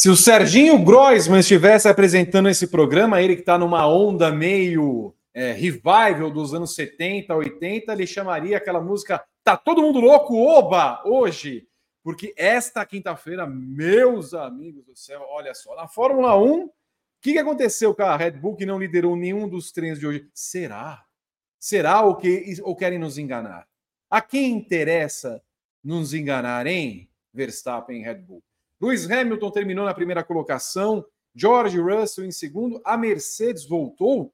Se o Serginho Groisman estivesse apresentando esse programa, ele que está numa onda meio é, revival dos anos 70, 80, ele chamaria aquela música Tá Todo Mundo Louco, Oba, hoje. Porque esta quinta-feira, meus amigos do céu, olha só, na Fórmula 1, o que, que aconteceu com a Red Bull que não liderou nenhum dos treinos de hoje? Será? Será ou, que, ou querem nos enganar? A quem interessa nos enganar, hein? Verstappen Red Bull. Lewis Hamilton terminou na primeira colocação, George Russell em segundo, a Mercedes voltou.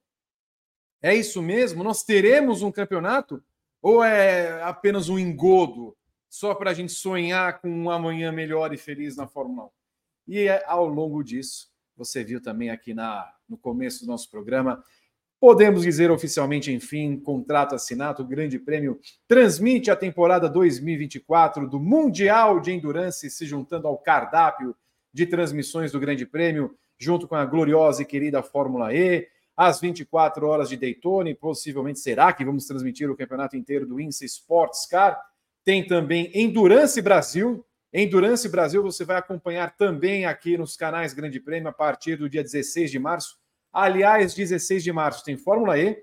É isso mesmo? Nós teremos um campeonato? Ou é apenas um engodo só para a gente sonhar com um amanhã melhor e feliz na Fórmula 1? E é, ao longo disso, você viu também aqui na, no começo do nosso programa, Podemos dizer oficialmente, enfim, contrato assinado, o Grande Prêmio transmite a temporada 2024 do Mundial de Endurance, se juntando ao cardápio de transmissões do Grande Prêmio, junto com a gloriosa e querida Fórmula E, às 24 horas de Daytona, e possivelmente será que vamos transmitir o campeonato inteiro do INSA Sports Car. Tem também Endurance Brasil. Endurance Brasil você vai acompanhar também aqui nos canais Grande Prêmio a partir do dia 16 de março Aliás, 16 de março tem Fórmula E,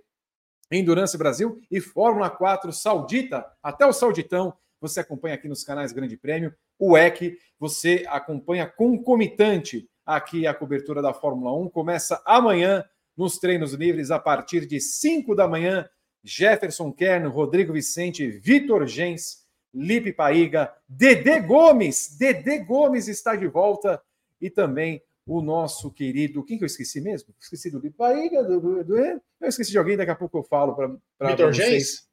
Endurance Brasil e Fórmula 4 Saudita, até o Sauditão. Você acompanha aqui nos canais Grande Prêmio, o EC, você acompanha concomitante aqui a cobertura da Fórmula 1. Começa amanhã nos treinos livres a partir de 5 da manhã. Jefferson Kern, Rodrigo Vicente, Vitor Gens, Lipe Paiga, Dedê Gomes. Dedê Gomes está de volta e também o nosso querido. Quem que eu esqueci mesmo? Esqueci do Lipaíga, do, do, do, Eu esqueci de alguém, daqui a pouco eu falo para Vitor Gens?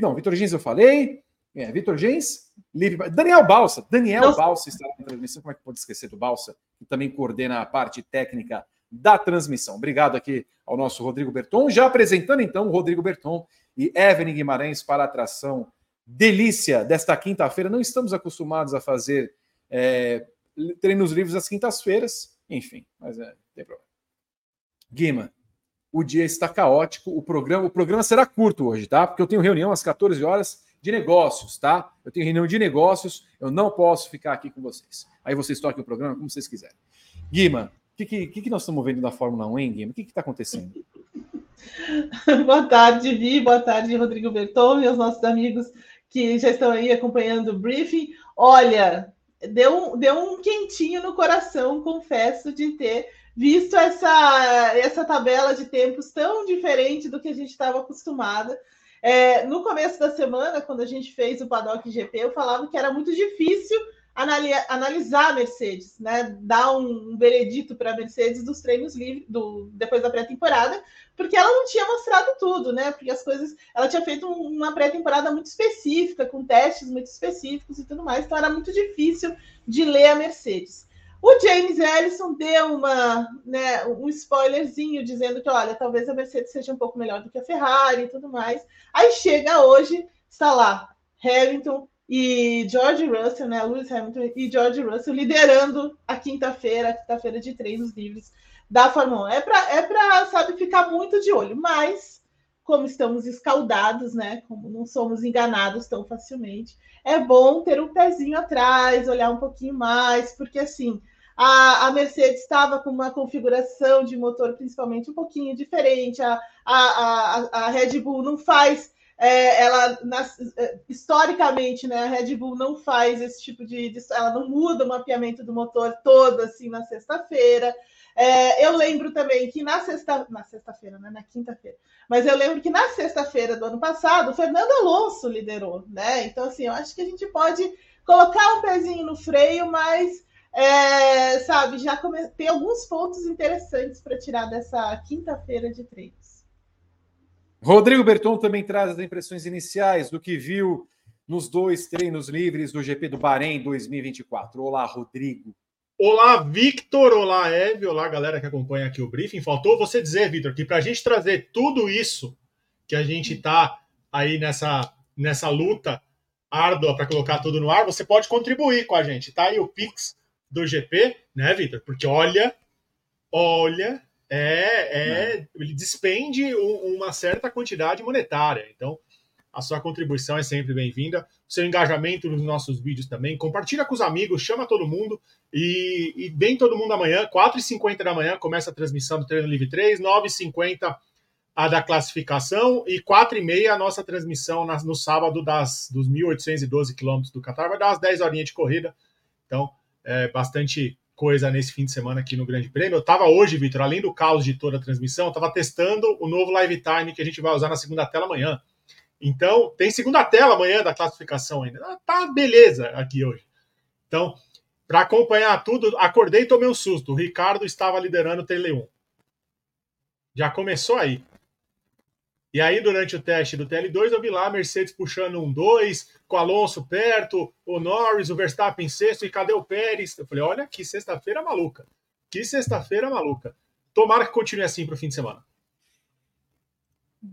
Não, Vitor Gens eu falei. É, Vitor Gens, Lipe, Daniel Balsa. Daniel Nossa. Balsa está na transmissão. Como é que pode esquecer do Balsa? Que também coordena a parte técnica da transmissão. Obrigado aqui ao nosso Rodrigo Berton. Já apresentando então o Rodrigo Berton e Evelyn Guimarães para a atração delícia desta quinta-feira. Não estamos acostumados a fazer é, treinos livres às quintas-feiras, enfim, mas é, não tem problema. Guima, o dia está caótico, o programa, o programa será curto hoje, tá? Porque eu tenho reunião às 14 horas de negócios, tá? Eu tenho reunião de negócios, eu não posso ficar aqui com vocês. Aí vocês toquem o programa como vocês quiserem. Guima, o que, que, que, nós estamos vendo da Fórmula 1, hein, Guima? O que está acontecendo? boa tarde, Vi, boa tarde, Rodrigo Berton e os nossos amigos que já estão aí acompanhando o briefing. Olha, deu, deu um quentinho no coração, confesso, de ter visto essa, essa tabela de tempos tão diferente do que a gente estava acostumada. É, no começo da semana, quando a gente fez o Paddock GP, eu falava que era muito difícil analisar a Mercedes, né? Dar um, um veredito para a Mercedes dos treinos livres do, depois da pré-temporada, porque ela não tinha mostrado tudo, né? Porque as coisas. Ela tinha feito uma pré-temporada muito específica, com testes muito específicos e tudo mais, então era muito difícil de ler a Mercedes. O James Ellison deu uma, né, um spoilerzinho dizendo que, olha, talvez a Mercedes seja um pouco melhor do que a Ferrari e tudo mais. Aí chega hoje, está lá, Hamilton, e George Russell, né, Lewis Hamilton e George Russell liderando a quinta-feira, a quinta-feira de treinos livres da Fórmula 1. É para, é para, sabe, ficar muito de olho, mas como estamos escaldados, né, como não somos enganados tão facilmente, é bom ter um pezinho atrás, olhar um pouquinho mais, porque assim, a, a Mercedes estava com uma configuração de motor principalmente um pouquinho diferente, a, a, a, a Red Bull não faz é, ela é, historicamente, né, a Red Bull não faz esse tipo de, de, ela não muda o mapeamento do motor todo assim na sexta-feira. É, eu lembro também que na sexta, na sexta-feira, né, na quinta-feira, mas eu lembro que na sexta-feira do ano passado, o Fernando Alonso liderou, né? Então assim, eu acho que a gente pode colocar um pezinho no freio, mas é, sabe, já come... tem alguns pontos interessantes para tirar dessa quinta-feira de treinos. Rodrigo Berton também traz as impressões iniciais do que viu nos dois treinos livres do GP do Bahrein 2024. Olá, Rodrigo. Olá, Victor. Olá, Eve. Olá, galera que acompanha aqui o briefing. Faltou você dizer, Victor, que para a gente trazer tudo isso que a gente está aí nessa, nessa luta árdua para colocar tudo no ar, você pode contribuir com a gente. Tá aí o Pix do GP, né, Victor? Porque olha, olha, é, é ele despende uma certa quantidade monetária. Então, A sua contribuição é sempre bem-vinda. Seu engajamento nos nossos vídeos também. Compartilha com os amigos, chama todo mundo. E, e vem todo mundo amanhã, 4h50 da manhã, começa a transmissão do Treino Livre 3, 9h50 a da classificação e 4h30 a nossa transmissão no sábado das, dos 1.812 quilômetros do Qatar. Vai dar umas 10 horinhas de corrida. Então, é bastante coisa nesse fim de semana aqui no Grande Prêmio. Eu estava hoje, Vitor, além do caos de toda a transmissão, estava testando o novo Live Time que a gente vai usar na segunda tela amanhã. Então, tem segunda tela amanhã da classificação ainda. Ah, tá beleza aqui hoje. Então, para acompanhar tudo, acordei e tomei um susto. O Ricardo estava liderando o TL1. Já começou aí. E aí, durante o teste do TL2, eu vi lá a Mercedes puxando um 2, com o Alonso perto, o Norris, o Verstappen sexto, e cadê o Pérez? Eu falei, olha que sexta-feira maluca. Que sexta-feira maluca. Tomara que continue assim para o fim de semana.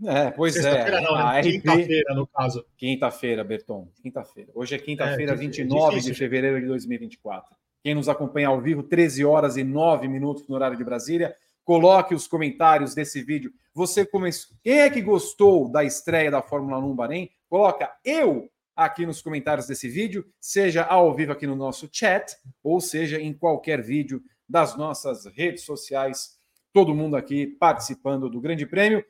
É, pois é. Não, né? Quinta-feira, no caso. Quinta-feira, Berton. Quinta-feira. Hoje é quinta-feira, é, 29 de fevereiro de 2024. Quem nos acompanha ao vivo, 13 horas e 9 minutos no horário de Brasília. Coloque os comentários desse vídeo. Você começou. Quem é que gostou da estreia da Fórmula 1 Bahrein? Coloca eu aqui nos comentários desse vídeo, seja ao vivo aqui no nosso chat, ou seja em qualquer vídeo das nossas redes sociais. Todo mundo aqui participando do Grande Prêmio.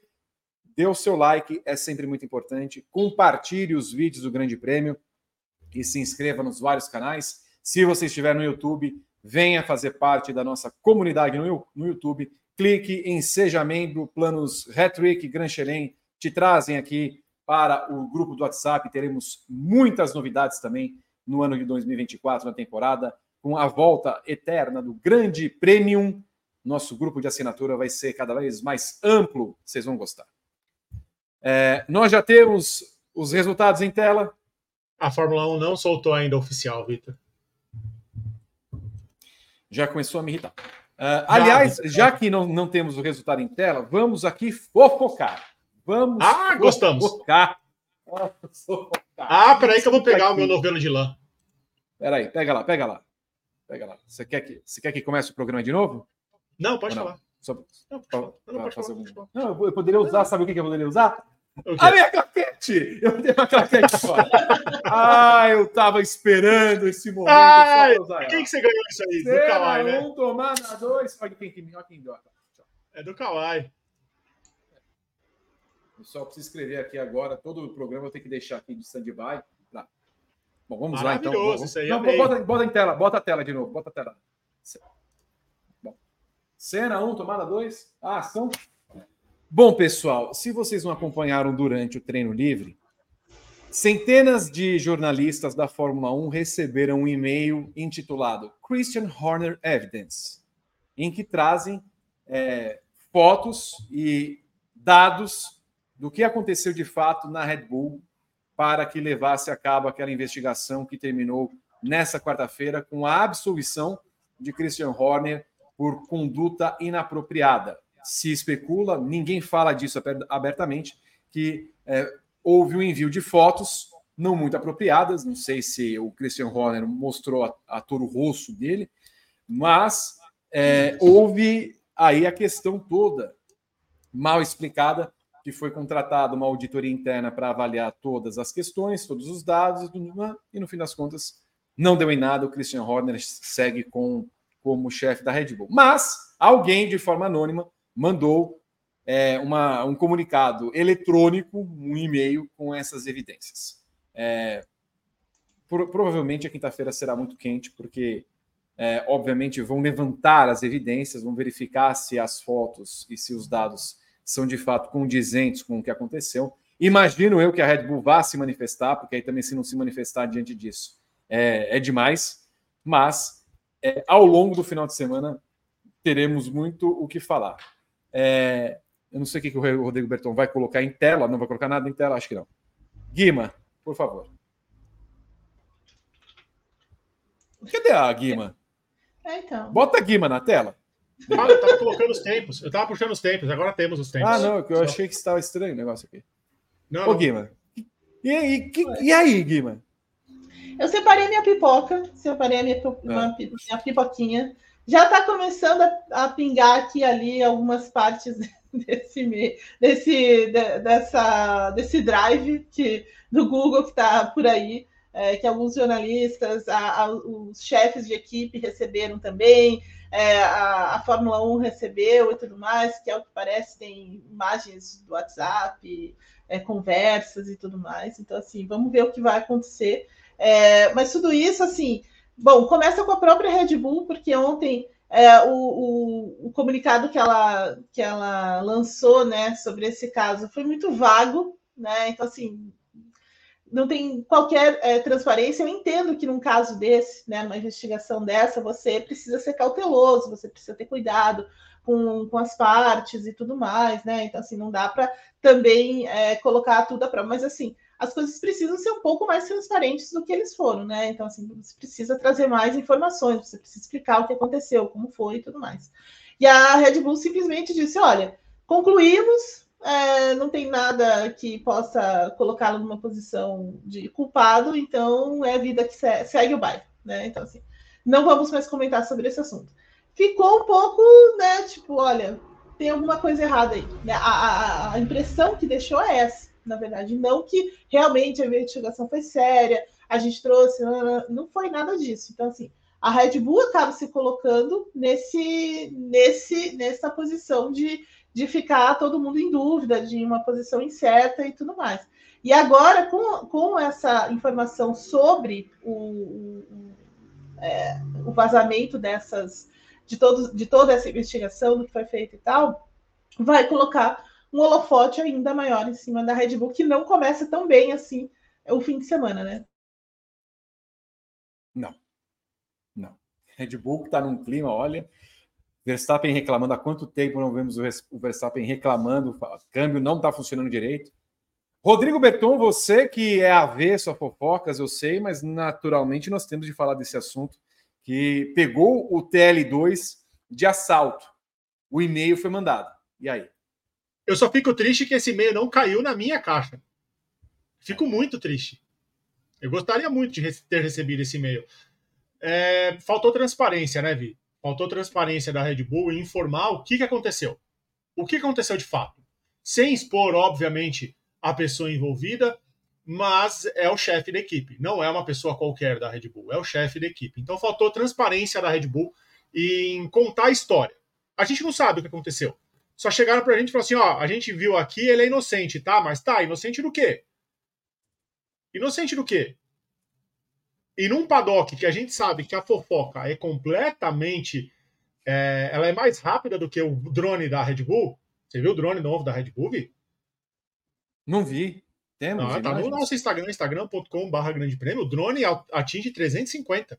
Dê o seu like, é sempre muito importante. Compartilhe os vídeos do Grande Prêmio e se inscreva nos vários canais. Se você estiver no YouTube, venha fazer parte da nossa comunidade no, YouTube clique em Seja Membro, planos Retrick, Gran Xerém, te trazem aqui para o grupo do WhatsApp. Teremos muitas novidades também no ano de 2024, na temporada, com a volta eterna do Grande Premium. Nosso grupo de assinatura vai ser cada vez mais amplo, vocês vão gostar. É, nós já temos os resultados em tela. A Fórmula 1 não soltou ainda oficial, Vitor. Já começou a me irritar. Uh, aliás, já que não, não temos o resultado em tela, vamos aqui fofocar. Vamos ah, gostamos. fofocar. Ah, peraí que eu vou pegar aqui. o meu novelo de lã. Peraí, pega lá, pega lá. Pega lá. Você quer que, você quer que comece o programa de novo? Não, pode falar. Só, não, pode falar. Não, pode falar. Um... não, eu poderia usar, sabe o que eu poderia usar? A minha claquete! Eu tenho uma claquete fora. ah, eu tava esperando esse momento. Ai, quem que você ganhou isso aí? Cena do Kawai, né? Um, tomada dois. Olha quem, olha quem deu. É do Kawai. Pessoal, preciso escrever aqui agora. Todo o programa eu tenho que deixar aqui de stand-by. Tá. Bom, vamos lá então. Vamos... Isso aí Não, bota, bota em tela, bota a tela de novo, bota a tela. Bom. Cena 1, um, tomada 2. Ah, ação. Bom, pessoal, se vocês não acompanharam durante o treino livre, centenas de jornalistas da Fórmula 1 receberam um e-mail intitulado Christian Horner Evidence, em que trazem é, fotos e dados do que aconteceu de fato na Red Bull para que levasse a cabo aquela investigação que terminou nessa quarta-feira com a absolvição de Christian Horner por conduta inapropriada se especula, ninguém fala disso abertamente, que é, houve um envio de fotos não muito apropriadas. Não sei se o Christian Horner mostrou a, a Toro dele, mas é, houve aí a questão toda mal explicada que foi contratada uma auditoria interna para avaliar todas as questões, todos os dados, e no fim das contas não deu em nada. O Christian Horner segue com como chefe da Red Bull. Mas alguém de forma anônima mandou é, uma, um comunicado eletrônico, um e-mail com essas evidências. É, provavelmente a quinta-feira será muito quente, porque, é, obviamente, vão levantar as evidências, vão verificar se as fotos e se os dados são de fato condizentes com o que aconteceu. Imagino eu que a Red Bull vá se manifestar, porque aí também, se não se manifestar diante disso, é, é demais. Mas, é, ao longo do final de semana, teremos muito o que falar. É, eu não sei o que, que o Rodrigo Berton vai colocar em tela, não vai colocar nada em tela, acho que não. Guima, por favor. Cadê a Guima? É, então. Bota a Guima na tela. Ah, eu tava colocando os tempos. Eu tava puxando os tempos, agora temos os tempos. Ah, não, eu Só. achei que estava estranho o negócio aqui. Não, Ô, Guima. E, e, que, e aí, Guima? Eu separei minha pipoca, separei a minha, ah. minha pipoquinha já está começando a, a, pingar aqui ali algumas partes desse, desse, dessa, desse drive que, do Google que está por aí, é, que alguns jornalistas, a, a, os chefes de equipe receberam também, é, a, a, Fórmula 1 recebeu e tudo mais, que é o que parece, tem imagens do WhatsApp, é, conversas e tudo mais. Então, assim, vamos ver o que vai acontecer. É, mas tudo isso, assim, bom, começa com a própria Red Bull, porque ontem é, o, o, o, comunicado que ela, que ela lançou né, sobre esse caso foi muito vago, né? Então, assim, não tem qualquer é, transparência. Eu entendo que num caso desse, né, numa investigação dessa, você precisa ser cauteloso, você precisa ter cuidado com, com as partes e tudo mais, né? Então, assim, não dá para também é, colocar tudo à prova. Mas, assim, as coisas precisam ser um pouco mais transparentes do que eles foram, né? Então, assim, você precisa trazer mais informações, você precisa explicar o que aconteceu, como foi e tudo mais. E a Red Bull simplesmente disse: olha, concluímos, é, não tem nada que possa colocá-lo numa posição de culpado, então é a vida que segue o bairro, né? Então, assim, não vamos mais comentar sobre esse assunto. Ficou um pouco, né? Tipo, olha, tem alguma coisa errada aí. A, a, a impressão que deixou é essa na verdade. Não que realmente a investigação foi séria, a gente trouxe, não foi nada disso. Então, assim, a Red Bull acaba se colocando nesse, nesse, nessa posição de, de ficar todo mundo em dúvida, de uma posição incerta e tudo mais. E agora, com, com essa informação sobre o, é, o vazamento dessas, de, todos, de toda essa investigação, do que foi feito e tal, vai colocar um holofote ainda maior em cima da Red Bull, que não começa tão bem assim o fim de semana, né? Não. Não. Red Bull está num clima, olha. Verstappen reclamando há quanto tempo não vemos o Verstappen reclamando, o câmbio não está funcionando direito. Rodrigo Berton, você que é avesso a fofocas, eu sei, mas naturalmente nós temos de falar desse assunto que pegou o TL2 de assalto. O e-mail foi mandado. E aí? Eu só fico triste que esse e-mail não caiu na minha caixa. Fico muito triste. Eu gostaria muito de ter recebido esse e-mail. É, faltou transparência, né, Vi? Faltou transparência da Red Bull em informar o que, que aconteceu. O que aconteceu de fato. Sem expor, obviamente, a pessoa envolvida, mas é o chefe da equipe. Não é uma pessoa qualquer da Red Bull, é o chefe da equipe. Então faltou transparência da Red Bull em contar a história. A gente não sabe o que aconteceu. Só chegaram pra gente e falaram assim: ó, a gente viu aqui, ele é inocente, tá? Mas tá, inocente do quê? Inocente do quê? E num paddock que a gente sabe que a fofoca é completamente. É, ela é mais rápida do que o drone da Red Bull. Você viu o drone novo da Red Bull, Vi? Não vi. Temos. Ah, tá no nosso Instagram, instagram.com.br grande prêmio. O drone atinge 350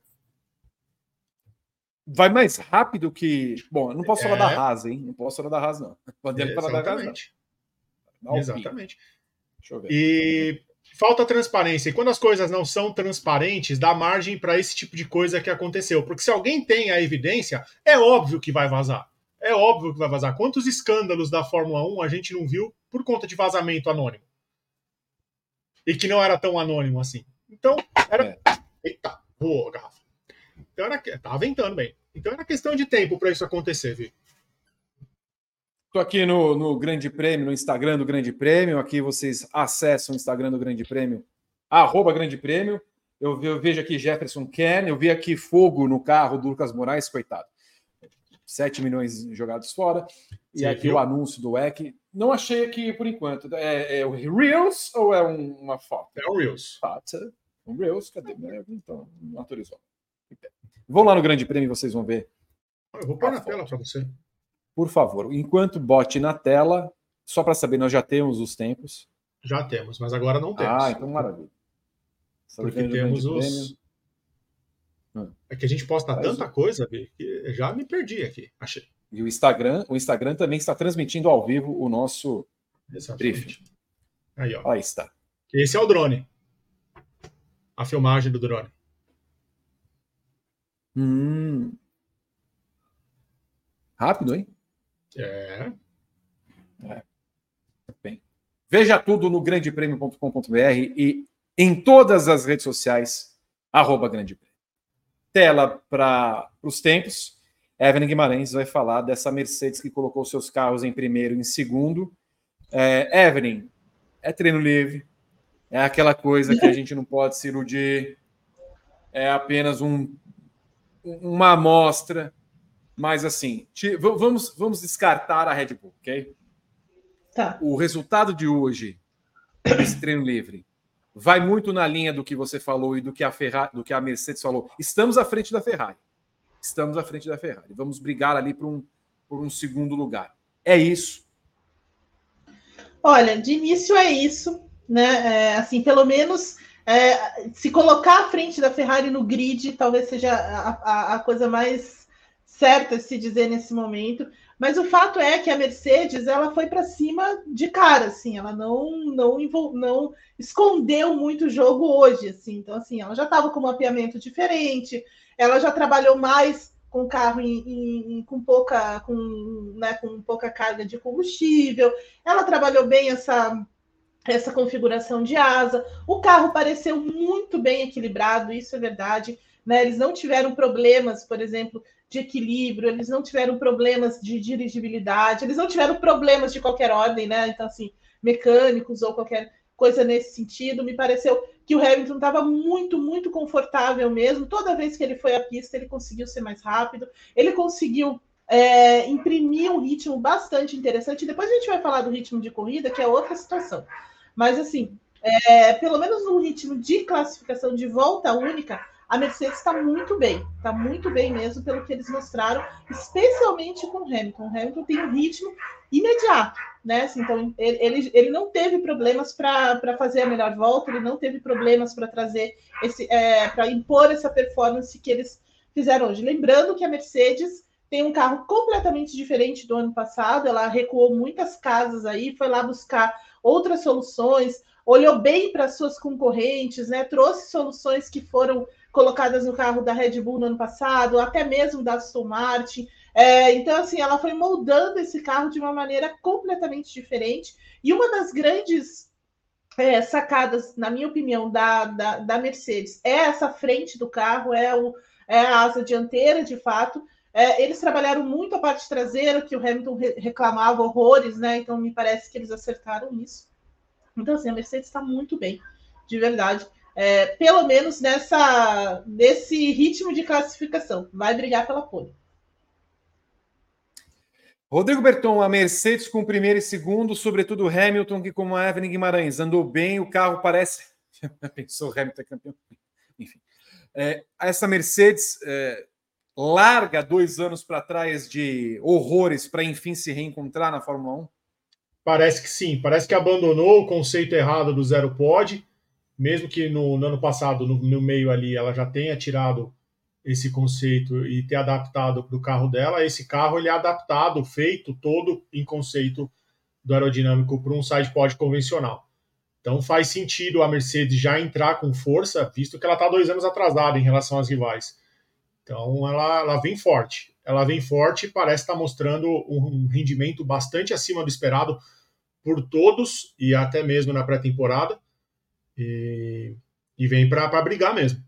vai mais rápido que. Bom, eu não posso é... falar da é. Haas, hein? Não posso falar da Haas, não. Podemos falar da Haas. Não. Exatamente. Deixa eu ver. E falta transparência. E quando as coisas não são transparentes, dá margem para esse tipo de coisa que aconteceu. Porque se alguém tem a evidência, é óbvio que vai vazar. É óbvio que vai vazar. Quantos escândalos da Fórmula 1 a gente não viu por conta de vazamento anônimo? E que não era tão anônimo assim. Então, era. É. Eita, voou a garrafa. Então era, tava ventando bem. Então era questão de tempo para isso acontecer, Vi. Estou aqui no, no Grande Prêmio, no Instagram do Grande Prêmio. Aqui vocês acessam o Instagram do Grande Prêmio, arroba Grande Prêmio. Eu, eu vejo aqui Jefferson Ken, eu vi aqui fogo no carro do Lucas Moraes, coitado. 7 milhões jogados fora. E Sim, aqui viu? o anúncio do EC. Não achei aqui por enquanto. É, é o Reels ou é um, uma foto? É o Reels. Um Reels, cadê? Então, não autorizou. Vão lá no Grande Prêmio e vocês vão ver. Eu vou pôr na tela para você. Por favor, enquanto bote na tela, só para saber, nós já temos os tempos. Já temos, mas agora não temos. Ah, então maravilha. Porque temos os. Hum. É que a gente posta Faz tanta o... coisa, que já me perdi aqui, achei. E o Instagram, o Instagram também está transmitindo ao vivo o nosso briefing. Aí, ó. Aí está. Esse é o drone. A filmagem do drone. Hum. Rápido, hein? É. é. Bem. Veja tudo no grandepremio.com.br e em todas as redes sociais, arroba Grande Prêmio. Tela para os tempos. Evelyn Guimarães vai falar dessa Mercedes que colocou seus carros em primeiro e em segundo. É, Evelyn, é treino livre, é aquela coisa que a gente não pode se iludir, é apenas um, uma amostra, mas assim, vamos, vamos descartar a Red Bull, ok? Tá. O resultado de hoje desse treino livre vai muito na linha do que você falou e do que a Ferrari, do que a Mercedes falou. Estamos à frente da Ferrari. Estamos à frente da Ferrari. Vamos brigar ali por um, por um segundo lugar. É isso. Olha, de início é isso, né? É, assim, pelo menos é, se colocar à frente da Ferrari no grid, talvez seja a, a, a coisa mais certa se dizer nesse momento. Mas o fato é que a Mercedes ela foi para cima de cara, assim, ela não não não escondeu muito o jogo hoje, assim. Então assim, ela já estava com um mapeamento diferente, ela já trabalhou mais com carro em, em, com pouca com, né, com pouca carga de combustível. Ela trabalhou bem essa essa configuração de asa. O carro pareceu muito bem equilibrado, isso é verdade. Né? Eles não tiveram problemas, por exemplo, de equilíbrio, eles não tiveram problemas de dirigibilidade, eles não tiveram problemas de qualquer ordem, né? Então, assim, mecânicos ou qualquer coisa nesse sentido. Me pareceu que o Hamilton estava muito, muito confortável mesmo. Toda vez que ele foi à pista, ele conseguiu ser mais rápido, ele conseguiu é, imprimir um ritmo bastante interessante. Depois a gente vai falar do ritmo de corrida, que é outra situação. Mas, assim, é, pelo menos no ritmo de classificação de volta única, a Mercedes está muito bem, está muito bem mesmo pelo que eles mostraram, especialmente com o Hamilton. O Hamilton tem um ritmo imediato, né? Assim, então ele, ele não teve problemas para fazer a melhor volta, ele não teve problemas para trazer esse, é, para impor essa performance que eles fizeram hoje. Lembrando que a Mercedes tem um carro completamente diferente do ano passado, ela recuou muitas casas aí, foi lá buscar outras soluções, olhou bem para suas concorrentes, né? Trouxe soluções que foram colocadas no carro da Red Bull no ano passado, até mesmo da Aston Martin. É, então, assim, ela foi moldando esse carro de uma maneira completamente diferente. E uma das grandes é, sacadas, na minha opinião, da, da, da, Mercedes é essa frente do carro, é, o, é a asa dianteira, de fato. É, eles trabalharam muito a parte traseira, que o Hamilton re reclamava horrores, né? Então, me parece que eles acertaram nisso. Então, assim, a Mercedes está muito bem, de verdade é, pelo menos nessa nesse ritmo de classificação. Vai brigar pela pole. Rodrigo Berton, a Mercedes com primeiro e segundo, sobretudo Hamilton, que como a Evelyn Guimarães andou bem, o carro parece. Pensou Hamilton é campeão. Enfim. É, essa Mercedes é, larga dois anos para trás de horrores para enfim se reencontrar na Fórmula 1? Parece que sim. Parece que abandonou o conceito errado do zero pod mesmo que no, no ano passado, no, no, meio ali, ela já tenha tirado esse conceito e ter adaptado para o carro dela, esse carro ele é adaptado, feito todo em conceito do aerodinâmico para um side pod convencional. Então faz sentido a Mercedes já entrar com força, visto que ela está dois anos atrasada em relação às rivais. Então ela, ela vem forte. Ela vem forte e parece estar tá mostrando um rendimento bastante acima do esperado por todos e até mesmo na pré-temporada. E, e vem para brigar mesmo.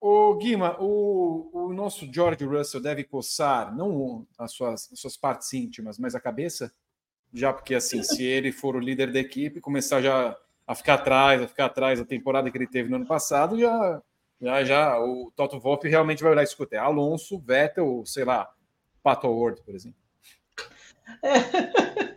O Guima, o, o nosso George Russell deve coçar não as suas, as suas partes íntimas, mas a cabeça? Já porque, assim, se ele for o líder da equipe, começar já a ficar atrás, a ficar atrás da temporada que ele teve no ano passado, já, já, já o Toto Wolff realmente vai olhar e escutar. Alonso, Vettel, sei lá, Pato Ward, por exemplo. É.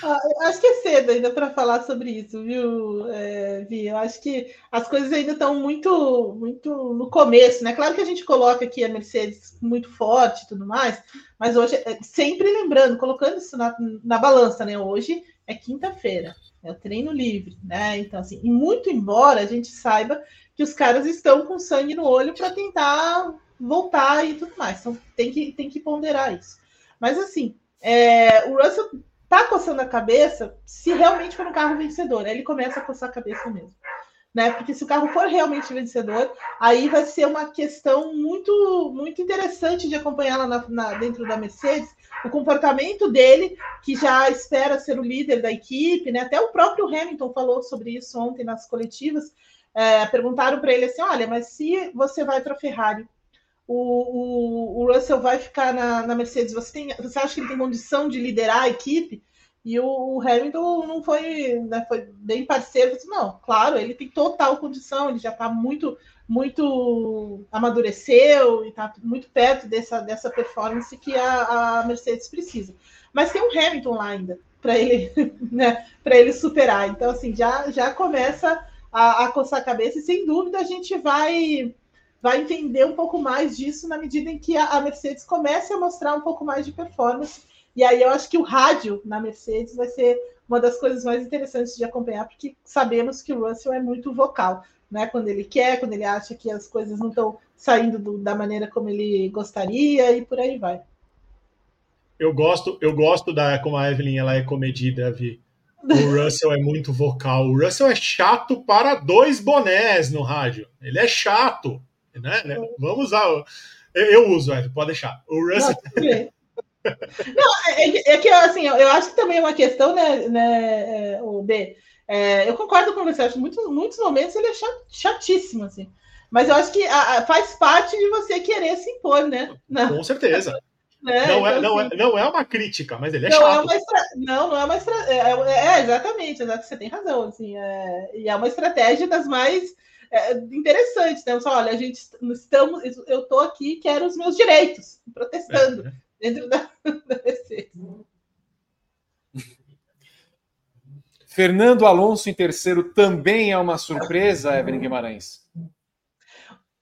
Ah, acho que é cedo ainda para falar sobre isso, viu, é, Vi? Eu acho que as coisas ainda estão muito, muito no começo, né? Claro que a gente coloca aqui a Mercedes muito forte e tudo mais, mas hoje, é, sempre lembrando, colocando isso na, na balança, né? Hoje é quinta-feira, é o treino livre, né? Então, assim, e muito embora a gente saiba que os caras estão com sangue no olho para tentar voltar e tudo mais, então tem que, tem que ponderar isso. Mas, assim, é, o Russell tá coçando a cabeça se realmente for um carro vencedor. Aí ele começa a coçar a cabeça mesmo. Né? Porque se o carro for realmente vencedor, aí vai ser uma questão muito muito interessante de acompanhar lá na, na, dentro da Mercedes, o comportamento dele, que já espera ser o líder da equipe, né? Até o próprio Hamilton falou sobre isso ontem nas coletivas. É, perguntaram para ele assim: olha, mas se você vai para a Ferrari, o, o, o Russell vai ficar na, na Mercedes? Você, tem, você acha que ele tem condição de liderar a equipe? E o, Hamilton não foi, né, foi bem parceiro. Não, claro, ele tem total condição, ele já está muito, muito amadureceu e está muito perto dessa, dessa performance que a, a Mercedes precisa. Mas tem um Hamilton lá ainda para ele, né, para ele superar. Então, assim, já, já começa a, a coçar a cabeça, e sem dúvida a gente vai vai entender um pouco mais disso na medida em que a, a Mercedes comece a mostrar um pouco mais de performance. E aí eu acho que o rádio na Mercedes vai ser uma das coisas mais interessantes de acompanhar, porque sabemos que o Russell é muito vocal, né? Quando ele quer, quando ele acha que as coisas não estão saindo do, da maneira como ele gostaria e por aí vai. Eu gosto, eu gosto da como a Evelyn ela é comedida, Vi. O Russell é muito vocal. O Russell é chato para dois bonés no rádio. Ele é chato, né? Vamos usar. Eu, eu uso, Evelyn, pode deixar. O Russell. Não, é, é, é, que assim, eu acho que também é uma questão, né, né é, o B. É, eu concordo com você, acho que muitos, muitos momentos ele é chatíssimo, assim. Mas eu acho que a, a, faz parte de você querer se impor, né? Com certeza. Né? Não, é, então, não, é, assim, não é uma crítica, mas ele é não chato. É uma estra... Não, não é uma estratégia. É, é, exatamente, exatamente, você tem razão. Assim, é... E é uma estratégia das mais é, interessantes, né? Só, olha, a gente estamos, eu estou aqui, quero os meus direitos, protestando é, dentro da, da Fernando Alonso em terceiro também é uma surpresa, Evelyn Guimarães.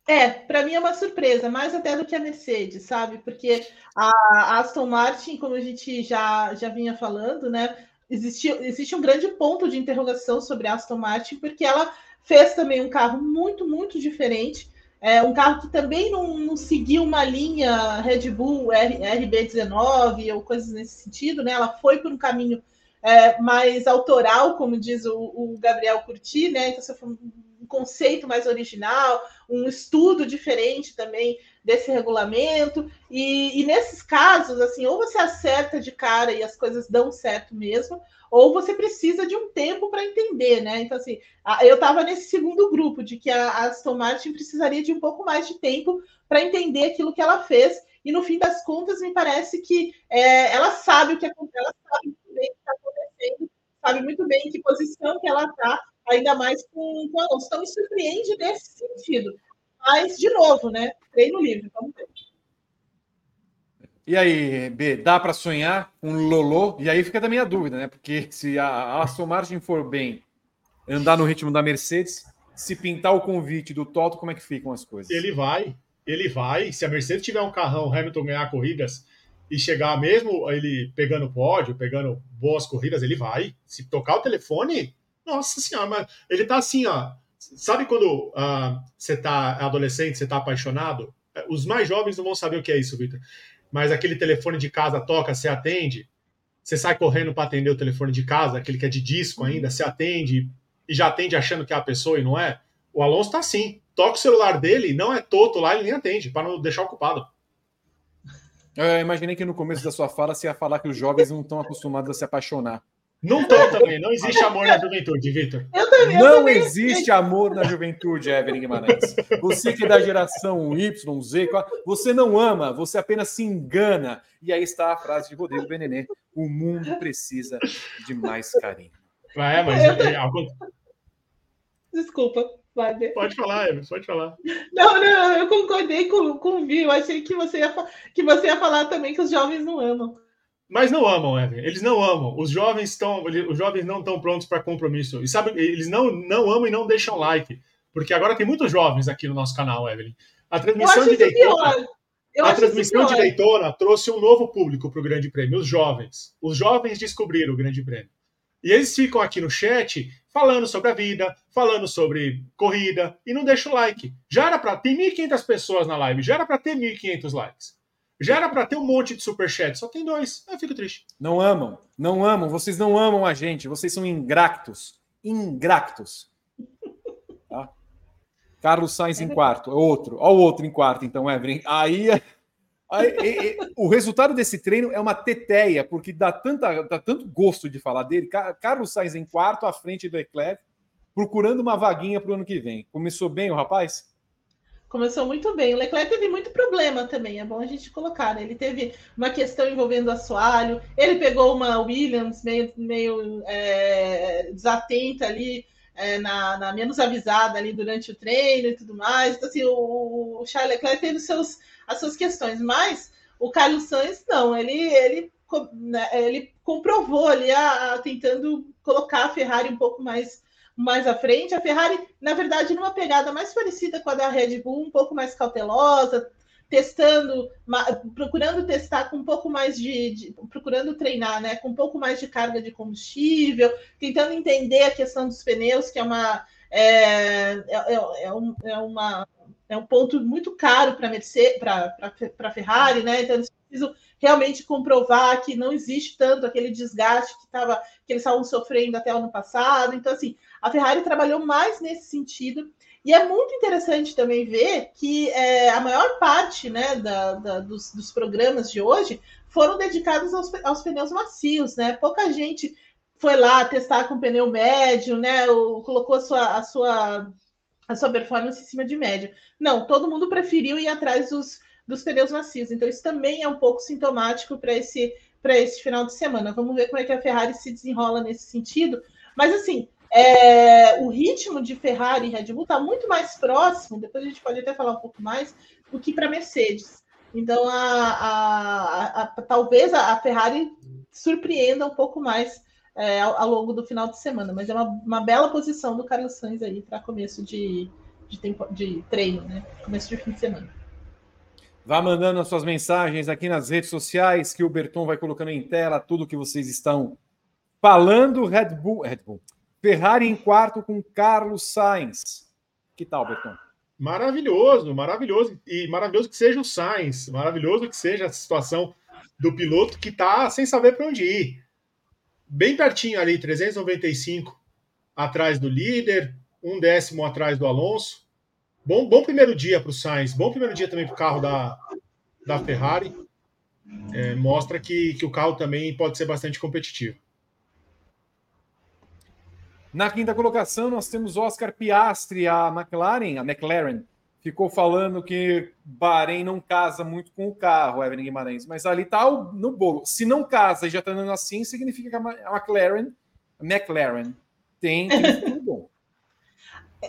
É, para mim é uma surpresa, mais até do que a Mercedes, sabe? Porque a Aston Martin, como a gente já, já vinha falando, né? Existe, existe um grande ponto de interrogação sobre a Aston Martin, porque ela fez também um carro muito, muito diferente. É um carro que também não, não seguiu uma linha Red Bull R, RB19 ou coisas nesse sentido, né? Ela foi por um caminho é, mais autoral, como diz o, o Gabriel Curti, né? Então, você foi um conceito mais original, um estudo diferente também desse regulamento. E, e, nesses casos, assim, ou você acerta de cara e as coisas dão certo mesmo, ou você precisa de um tempo para entender, né? Então, assim, eu estava nesse segundo grupo de que a Aston Martin precisaria de um pouco mais de tempo para entender aquilo que ela fez. E no fim das contas, me parece que é, ela sabe o que acontece, ela sabe muito bem o que está acontecendo, sabe muito bem em que posição que ela está, ainda mais com, com Alonso. Então, me surpreende nesse sentido. Mas, de novo, né? Treino livre, vamos ver. E aí, B, dá para sonhar com um Lolo? E aí fica também a dúvida, né? Porque se a Aston Martin for bem, andar no ritmo da Mercedes, se pintar o convite do Toto, como é que ficam as coisas? Ele vai, ele vai. Se a Mercedes tiver um carrão, Hamilton ganhar corridas e chegar mesmo ele pegando pódio, pegando boas corridas, ele vai. Se tocar o telefone, nossa senhora, mas ele tá assim, ó. Sabe quando uh, você tá adolescente, você tá apaixonado? Os mais jovens não vão saber o que é isso, Victor. Mas aquele telefone de casa toca, você atende, você sai correndo para atender o telefone de casa, aquele que é de disco ainda, você atende e já atende achando que é a pessoa e não é. O Alonso tá assim. Toca o celular dele, não é toto lá, ele nem atende, para não deixar ocupado. Eu imaginei que no começo da sua fala você ia falar que os jovens não estão acostumados a se apaixonar. Não tô também. Não existe amor na juventude, Vitor. Não também. existe amor na juventude, Evelyn Guimarães. Você que é da geração Y, Z, você não ama, você apenas se engana. E aí está a frase de Rodrigo Benenê: o mundo precisa de mais carinho. É, mas Desculpa. Pode falar, Evelyn, pode falar. Não, não, eu concordei com, com o Vi. Eu achei que você, ia, que você ia falar também que os jovens não amam. Mas não amam, Evan. Eles não amam. Os jovens estão, os jovens não estão prontos para compromisso. E sabe, eles não, não amam e não deixam like. Porque agora tem muitos jovens aqui no nosso canal, Evelyn. A transmissão de Daytona, a transmissão de Daytona trouxe um novo público para o Grande Prêmio, os jovens. Os jovens descobriram o Grande Prêmio. E eles ficam aqui no chat falando sobre a vida, falando sobre corrida e não deixam like. Já era para ter 1.500 pessoas na live, já era para ter 1.500 likes. Já era para ter um monte de superchat, só tem dois. Eu fico triste. Não amam, não amam, vocês não amam a gente, vocês são ingractos. Ingractos. Tá? Carlos Sainz em quarto, outro. Olha o outro em quarto, então, Evelyn. Aí, aí e, e, o resultado desse treino é uma teteia, porque dá, tanta, dá tanto gosto de falar dele. Carlos Sainz em quarto, à frente do Leclerc, procurando uma vaguinha para o ano que vem. Começou bem o rapaz? Começou muito bem. O Leclerc teve muito problema também, é bom a gente colocar. Né? Ele teve uma questão envolvendo assoalho, ele pegou uma Williams meio, meio é, desatenta ali, é, na, na, menos avisada ali durante o treino e tudo mais. Então, assim, o, o Charles Leclerc teve seus, as suas questões, mas o Carlos Sainz não, ele, ele, né, ele comprovou ali, a, a, tentando colocar a Ferrari um pouco mais mais à frente. A Ferrari, na verdade, numa pegada mais parecida com a da Red Bull, um pouco mais cautelosa, testando, procurando testar com um pouco mais de, de, procurando treinar, né, com um pouco mais de carga de combustível, tentando entender a questão dos pneus, que é uma é, é, é, é um, é uma é um ponto muito caro para Mercedes, para Ferrari, né? Então eles precisam realmente comprovar que não existe tanto aquele desgaste que, tava, que eles estavam sofrendo até o ano passado. Então, assim, a Ferrari trabalhou mais nesse sentido. E é muito interessante também ver que é, a maior parte né, da, da, dos, dos, programas de hoje foram dedicados aos, aos, pneus macios, né? Pouca gente foi lá testar com pneu médio, né? Ou colocou a sua, a sua, a sua performance em cima de médio. Não, todo mundo preferiu ir atrás dos, dos pneus macios. Então, isso também é um pouco sintomático para esse, esse final de semana. Vamos ver como é que a Ferrari se desenrola nesse sentido. Mas, assim, é, o ritmo de Ferrari e Red Bull está muito mais próximo, depois a gente pode até falar um pouco mais, do que para Mercedes. Então, a, a, a, talvez a, Ferrari surpreenda um pouco mais é, ao, ao, longo do final de semana, mas é uma, uma bela posição do Carlos Sainz aí para começo de, de, tempo, de treino, né? começo de fim de semana. Vá mandando as suas mensagens aqui nas redes sociais, que o Berton vai colocando em tela tudo que vocês estão falando. Red Bull, Red Bull, Ferrari em quarto com Carlos Sainz. Que tal, Betão? Maravilhoso, maravilhoso. E maravilhoso que seja o Sainz. Maravilhoso que seja a situação do piloto que está sem saber para onde ir. Bem pertinho ali, 395 atrás do líder, um décimo atrás do Alonso. Bom, bom primeiro dia para o Sainz, bom primeiro dia também para o carro da, da Ferrari. É, mostra que, que o carro também pode ser bastante competitivo. Na quinta colocação, nós temos Oscar Piastri, a McLaren, a McLaren, ficou falando que Bahrein não casa muito com o carro, Evelyn Guimarães, mas ali está no bolo. Se não casa e já está andando assim, significa que a McLaren, a McLaren tem, tudo bom.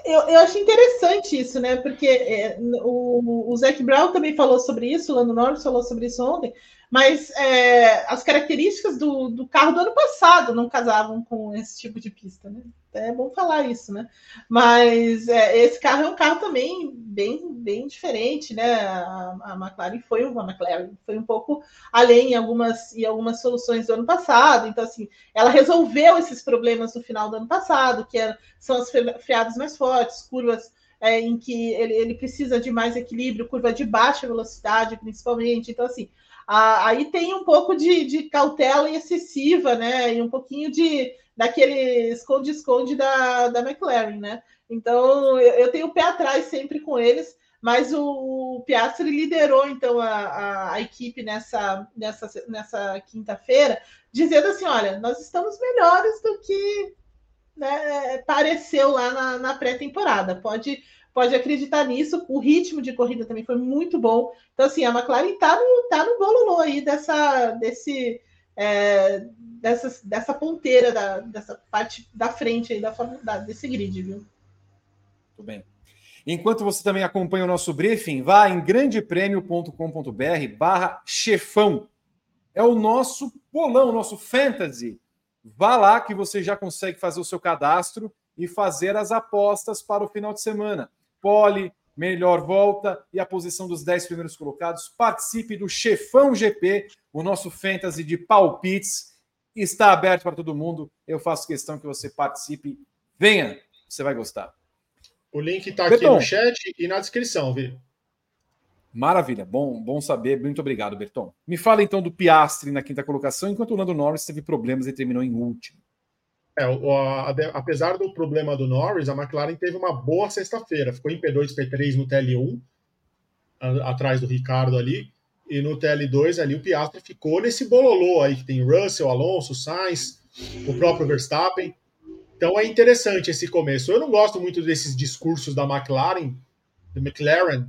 Eu, eu acho interessante isso, né? Porque é, o, o Zac Brown também falou sobre isso, o Lando Norris falou sobre isso ontem, mas é, as características do, do, carro do ano passado não casavam com esse tipo de pista, né? É bom falar isso, né? Mas é, esse carro é um carro também bem, bem diferente, né? A, a, McLaren foi uma McLaren foi um pouco além em algumas, em algumas soluções do ano passado. Então, assim, ela resolveu esses problemas no final do ano passado, que é, são as freadas mais fortes, curvas é, em que ele, ele precisa de mais equilíbrio, curva de baixa velocidade, principalmente. Então, assim, aí tem um pouco de, de, cautela excessiva, né? E um pouquinho de daquele esconde-esconde da, da McLaren, né? Então eu, eu, tenho o pé atrás sempre com eles, mas o, o Piastri liderou então a, a, a, equipe nessa, nessa, nessa quinta-feira, dizendo assim: olha, nós estamos melhores do que né, pareceu lá na, na pré-temporada. Pode pode acreditar nisso. O ritmo de corrida também foi muito bom. Então, assim, a McLaren está no, tá no bololô aí dessa, desse, é, dessa, dessa ponteira, da, dessa parte da frente aí da, da, desse grid, viu? Muito bem. Enquanto você também acompanha o nosso briefing, vá em grandepremio.com.br barra chefão. É o nosso bolão, o nosso fantasy. Vá lá que você já consegue fazer o seu cadastro e fazer as apostas para o final de semana pole, melhor volta e a posição dos 10 primeiros colocados. Participe do Chefão GP, o nosso fantasy de palpites. Está aberto para todo mundo. Eu faço questão que você participe. Venha, você vai gostar. O link está aqui no chat e na descrição, viu? Maravilha, bom, bom saber. Muito obrigado, Berton. Me fala então do Piastre na quinta colocação, enquanto o Lando Norris teve problemas e terminou em último. É, o, a, apesar do problema do Norris, a McLaren teve uma boa sexta-feira. Ficou em P2, P3 no TL1, a, atrás do Ricardo ali. E no TL2 ali o Piastri ficou nesse bololô aí, que tem Russell, Alonso, Sainz, o próprio Verstappen. Então é interessante esse começo. Eu não gosto muito desses discursos da McLaren, de McLaren,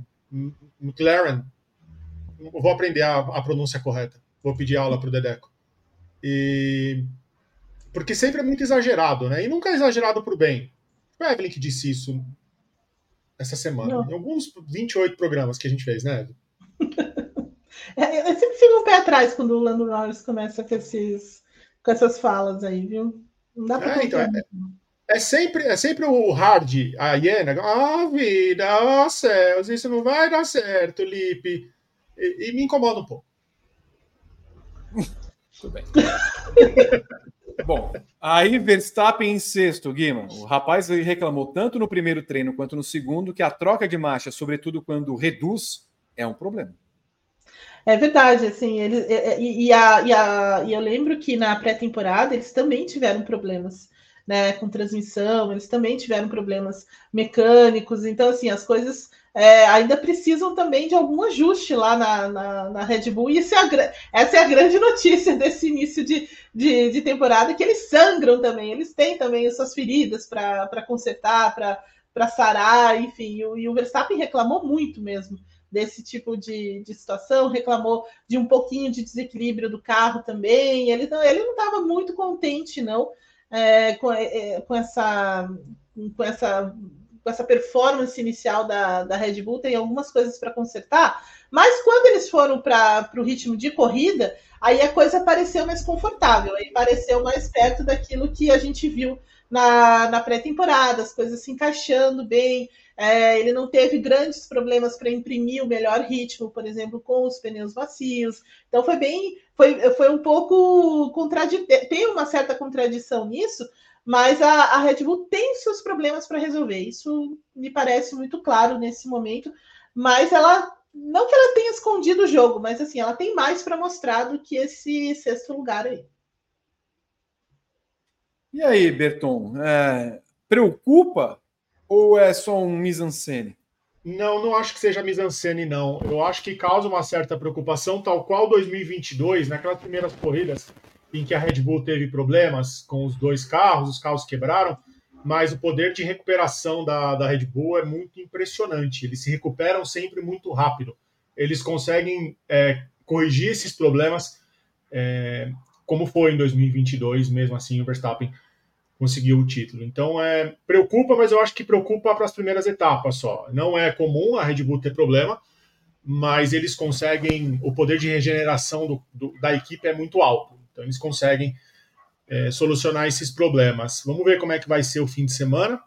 McLaren, vou aprender a, a pronúncia correta, vou pedir aula para o Dedeco. E porque sempre é muito exagerado, né? E nunca é exagerado para o bem. Foi a Evelyn que disse isso essa semana, Não. em alguns 28 programas que a gente fez, né? É, eu sempre fico um pé atrás quando o Lando Norris começa com, esses, com essas falas aí, viu? Não dá para é, então, é, é, sempre, é sempre o hard, a Iena, ah, vida, oh céus, isso não vai dar certo, Lipe. E, e me incomoda um pouco. Tudo bem. Bom, aí Verstappen em sexto, Guima. O rapaz reclamou tanto no primeiro treino quanto no segundo que a troca de marcha, sobretudo quando reduz, é um problema. É verdade, assim, eles, e, e, a, e, a, e eu lembro que na pré-temporada eles também tiveram problemas né, com transmissão, eles também tiveram problemas mecânicos, então assim, as coisas é, ainda precisam também de algum ajuste lá na, na, na Red Bull, e é a, essa é a grande notícia desse início de, de, de, temporada, que eles sangram também, eles têm também as suas feridas para consertar, para sarar, enfim, e o, e o Verstappen reclamou muito mesmo desse tipo de, de situação, reclamou de um pouquinho de desequilíbrio do carro também. Ele não ele não estava muito contente, não, é, com, é, com, essa, com, essa, essa performance inicial da, da Red Bull. Tem algumas coisas para consertar, mas quando eles foram para o ritmo de corrida, aí a coisa pareceu mais confortável, aí pareceu mais perto daquilo que a gente viu na, na pré-temporada, as coisas se encaixando bem. É, ele não teve grandes problemas para imprimir o melhor ritmo, por exemplo, com os pneus macios. Então foi bem, foi, foi um pouco contraditório, tem uma certa contradição nisso, mas a, a Red Bull tem seus problemas para resolver. Isso me parece muito claro nesse momento. Mas ela não que ela tenha escondido o jogo, mas assim, ela tem mais para mostrar do que esse sexto lugar aí. E aí, Berton, é, preocupa ou é só um mise-en-scène? Não, não acho que seja mise-en-scène, não. Eu acho que causa uma certa preocupação, tal qual 2022, naquelas primeiras corridas em que a Red Bull teve problemas com os dois carros, os carros quebraram, mas o poder de recuperação da, da Red Bull é muito impressionante. Eles se recuperam sempre muito rápido. Eles conseguem é, corrigir esses problemas, é, como foi em 2022, mesmo assim, o Verstappen conseguiu o título. Então, é, preocupa, mas eu acho que preocupa para as primeiras etapas só. Não é comum a Red Bull ter problema, mas eles conseguem, o poder de regeneração do, do, da equipe é muito alto. Então, eles conseguem é, solucionar esses problemas. Vamos ver como é que vai ser o fim de semana,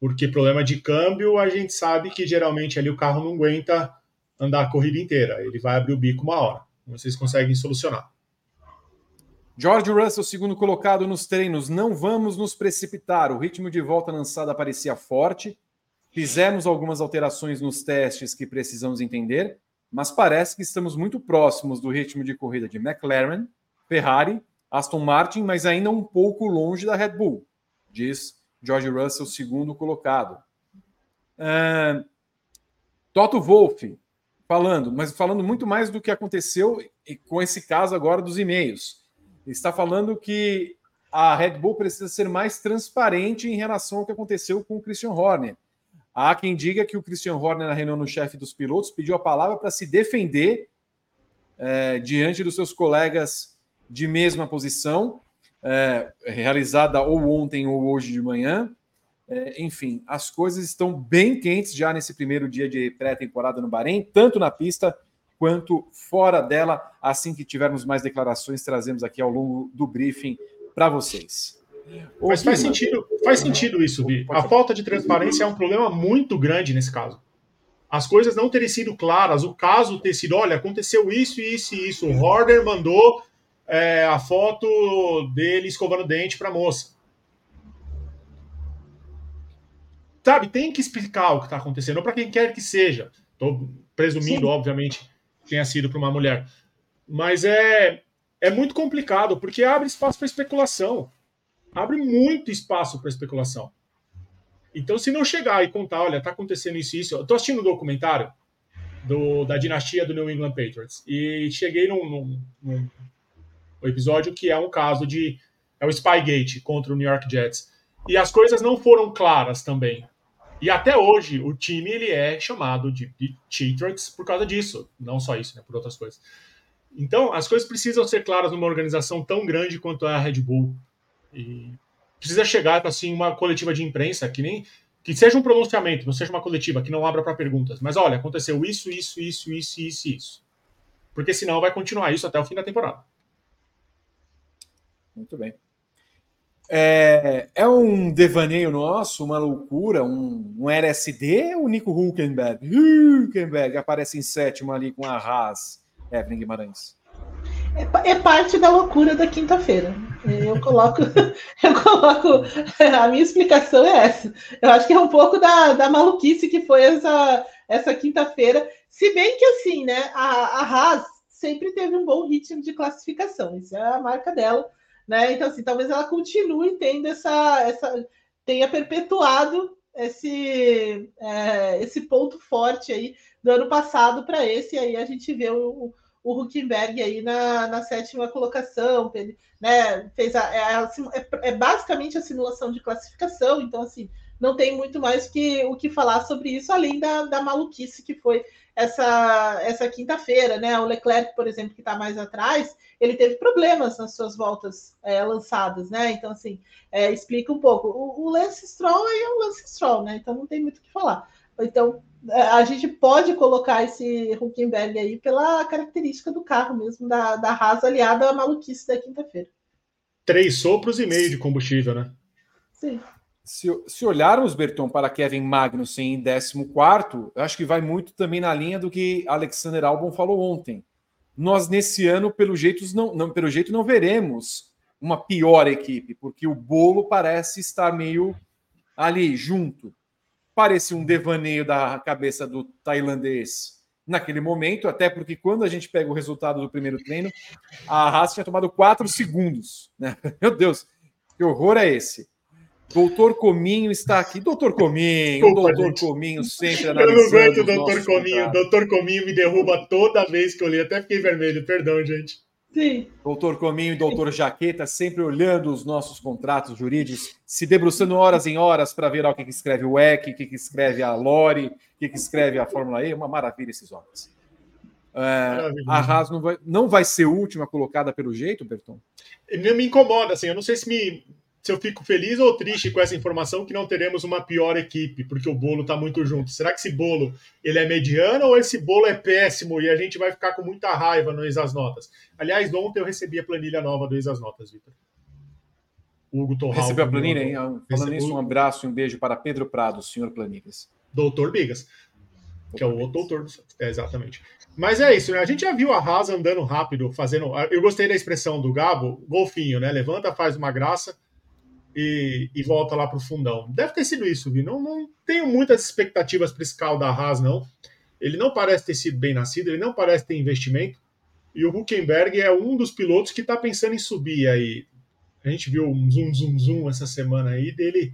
porque problema de câmbio, a gente sabe que geralmente ali o carro não aguenta andar a corrida inteira, ele vai abrir o bico uma hora. Vocês conseguem solucionar. George Russell, segundo colocado nos treinos, não vamos nos precipitar. O ritmo de volta lançada parecia forte. Fizemos algumas alterações nos testes que precisamos entender, mas parece que estamos muito próximos do ritmo de corrida de McLaren, Ferrari, Aston Martin, mas ainda um pouco longe da Red Bull, diz George Russell, segundo colocado. Toto Wolff falando, mas falando muito mais do que aconteceu com esse caso agora dos e-mails está falando que a Red Bull precisa ser mais transparente em relação ao que aconteceu com o Christian Horner. Há quem diga que o Christian Horner, na reunião no chefe dos pilotos, pediu a palavra para se defender é, diante dos seus colegas de mesma posição, é, realizada ou ontem ou hoje de manhã. É, enfim, as coisas estão bem quentes já nesse primeiro dia de pré-temporada no Bahrein, tanto na pista quanto fora dela. Assim que tivermos mais declarações, trazemos aqui ao longo do briefing para vocês. Mas faz sentido, faz sentido isso, Vi. A falta de transparência é um problema muito grande nesse caso. As coisas não terem sido claras, o caso ter sido, olha, aconteceu isso, isso e isso. O Horner mandou é, a foto dele escovando dente para a moça. Sabe, tem que explicar o que está acontecendo, para quem quer que seja. Estou presumindo, Sim. obviamente, tenha sido para uma mulher. Mas é, é muito complicado, porque abre espaço para especulação. Abre muito espaço para especulação. Então, se não chegar e contar, olha, tá acontecendo isso e isso. Eu tô assistindo um documentário do, da dinastia do New England Patriots. E cheguei num, num, num episódio que é um caso de. É o Spygate contra o New York Jets. E as coisas não foram claras também. E até hoje o time ele é chamado de, de Cheaters por causa disso, não só isso, né, por outras coisas. Então as coisas precisam ser claras numa organização tão grande quanto é a Red Bull. E precisa chegar assim uma coletiva de imprensa que nem que seja um pronunciamento, não seja uma coletiva que não abra para perguntas. Mas olha, aconteceu isso, isso, isso, isso, isso, isso. Porque senão vai continuar isso até o fim da temporada. Muito bem. É, é um devaneio nosso, uma loucura, um, um LSD o Nico Hulkenberg? Hulkenberg aparece em sétimo ali com a Haas, Evelyn Guimarães. É, é parte da loucura da quinta-feira. Eu coloco, eu coloco. A minha explicação é essa. Eu acho que é um pouco da, da maluquice que foi essa, essa quinta-feira. Se bem que assim, né? A, a Haas sempre teve um bom ritmo de classificação. Isso é a marca dela né? Então, assim, talvez ela continue tendo essa, essa tenha perpetuado esse, é, esse ponto forte aí do ano passado para esse, e aí a gente vê o, o Huckenberg aí na, na sétima colocação, ele, né, fez a, é, é, é, basicamente a simulação de classificação, então assim, não tem muito mais que, o que falar sobre isso, além da, da maluquice que foi essa, essa quinta-feira, né? O Leclerc, por exemplo, que está mais atrás, ele teve problemas nas suas voltas é, lançadas, né? Então, assim, é, explica um pouco. O, o Lance Stroll é o Lance Stroll, né? Então não tem muito o que falar. Então, é, a gente pode colocar esse Huckenberg aí pela característica do carro mesmo, da, da Haas aliada à maluquice da quinta-feira. Três sopros e meio de combustível, né? Sim. Se, se olharmos, Berton, para Kevin Magnussen em 14, eu acho que vai muito também na linha do que Alexander Albon falou ontem. Nós, nesse ano, pelo jeito, não, não, pelo jeito, não veremos uma pior equipe, porque o bolo parece estar meio ali junto. Parece um devaneio da cabeça do tailandês naquele momento, até porque quando a gente pega o resultado do primeiro treino, a Haas tinha tomado quatro segundos. Né? Meu Deus, que horror é esse? Doutor Cominho está aqui. Doutor Cominho, Opa, doutor gente. Cominho sempre analisando. Eu não aguento o doutor Cominho. Doutor Cominho me derruba toda vez que eu li. Até fiquei vermelho, perdão, gente. Sim. Doutor Cominho e doutor Jaqueta sempre olhando os nossos contratos jurídicos, se debruçando horas em horas para ver ó, o que, que escreve o EC, o que, que escreve a Lore, o que, que escreve a Fórmula E. Uma maravilha esses homens. É, a Haas não vai, não vai ser última colocada pelo jeito, Berton? Não me incomoda, assim. Eu não sei se me se eu fico feliz ou triste com essa informação que não teremos uma pior equipe, porque o bolo está muito junto. Será que esse bolo ele é mediano ou esse bolo é péssimo e a gente vai ficar com muita raiva no Ex as Notas? Aliás, ontem eu recebi a planilha nova do Ex as Notas, Vitor. Hugo Torral. Recebeu a planilha, hein? Falando nisso, um abraço e um beijo para Pedro Prado, senhor Planilhas. Doutor Bigas, que é o outro doutor do é, Exatamente. Mas é isso, né? A gente já viu a Haas andando rápido, fazendo. Eu gostei da expressão do Gabo, golfinho, né? Levanta, faz uma graça e, e volta lá para o fundão. Deve ter sido isso, Vi. Não, não tenho muitas expectativas para esse carro da Haas, não. Ele não parece ter sido bem nascido, ele não parece ter investimento. E o Huckenberg é um dos pilotos que está pensando em subir aí. A gente viu um zoom, zoom, zoom essa semana aí dele,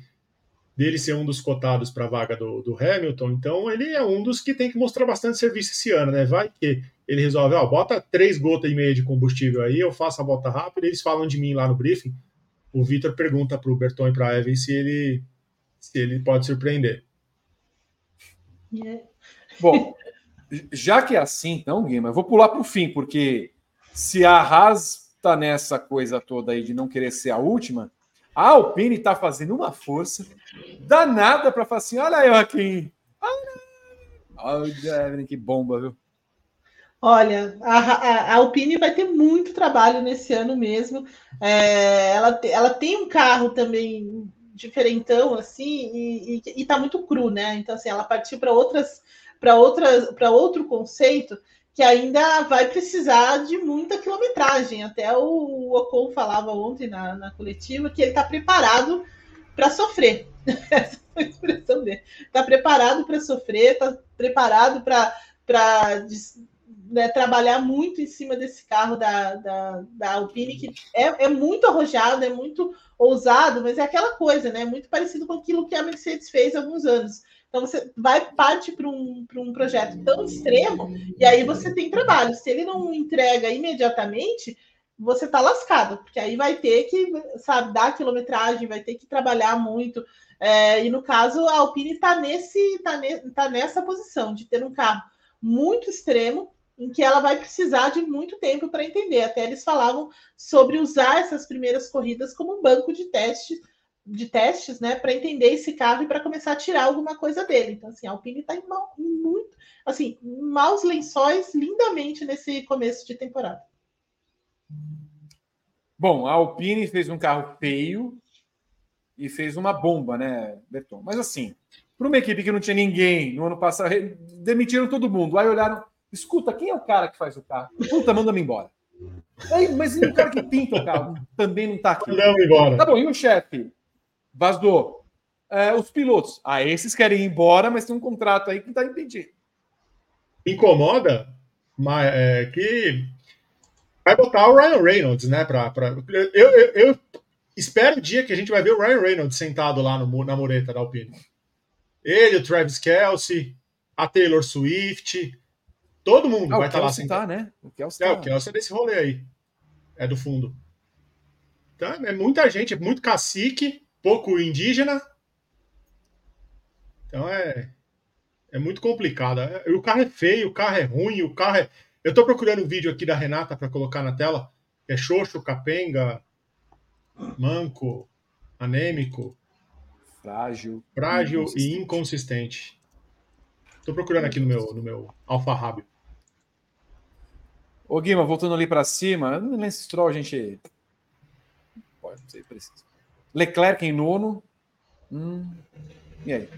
dele ser um dos cotados para a vaga do, do, Hamilton. Então ele é um dos que tem que mostrar bastante serviço esse ano, né? Vai que ele resolve, ó, bota três gotas e meia de combustível aí, eu faço a volta rápida. Eles falam de mim lá no briefing o Vitor pergunta para o Berton e para a Evan se ele, se ele pode surpreender. Yeah. Bom, já que é assim, então, Guima, eu vou pular para o fim, porque se a Haas está nessa coisa toda aí de não querer ser a última, a Alpine está fazendo uma força danada para falar assim: olha eu aqui. Olha, que bomba, viu? Olha, a, a, Alpine vai ter muito trabalho nesse ano mesmo. É, ela, ela tem um carro também diferentão, assim, e, está muito cru, né? Então, assim, ela partiu para outras, para outras, para outro conceito que ainda vai precisar de muita quilometragem. Até o Ocon falava ontem na, na coletiva que ele está preparado para sofrer. Essa foi a expressão dele. Está preparado para sofrer, está preparado para né, trabalhar muito em cima desse carro da, da, da Alpine, que é, é muito arrojado, é muito ousado, mas é aquela coisa, né? Muito parecido com aquilo que a Mercedes fez há alguns anos. Então você vai parte para um, um projeto tão extremo e aí você tem trabalho. Se ele não entrega imediatamente, você está lascado, porque aí vai ter que, sabe, dar quilometragem, vai ter que trabalhar muito. É, e no caso, a Alpine está nesse, tá ne, tá nessa posição de ter um carro muito extremo, em que ela vai precisar de muito tempo para entender. Até eles falavam sobre usar essas primeiras corridas como um banco de testes, de testes, né, para entender esse carro e para começar a tirar alguma coisa dele. Então, assim, a Alpine está em mal, muito, assim, maus lençóis lindamente nesse começo de temporada. Bom, a Alpine fez um carro feio e fez uma bomba, né, Berton? Mas assim, para uma equipe que não tinha ninguém no ano passado, demitiram todo mundo. Aí olharam, escuta, quem é o cara que faz o carro? Puta, manda-me embora. Aí, mas e o cara que pinta o carro? Também não está aqui. Não, embora. Tá bom, e o chefe? Vazou. É, os pilotos. Ah, esses querem ir embora, mas tem um contrato aí que está impedindo. Incomoda mas, é, que vai botar o Ryan Reynolds, né? Pra, pra, eu, eu, eu, espero o dia que a gente vai ver o Ryan Reynolds sentado lá no, na mureta da Alpine. Ele, o Travis Kelsey, a Taylor Swift, todo mundo ah, vai estar tá lá sentado. Tá, né? O Kelsey, é, tá. o Kelsey é desse rolê aí. É do fundo. Então, é muita gente, é muito cacique, pouco indígena. Então é, é muito complicado. O carro é feio, o carro é ruim, o carro é eu estou procurando um vídeo aqui da Renata para colocar na tela. É xoxo, capenga, manco, anêmico, frágil, frágil inconsistente. e inconsistente. Estou procurando aqui no meu, no meu alfarrábio. Ô Guima, voltando ali para cima, nesse Stroll a gente pode ser preciso. Leclerc em nono. Hum. E aí?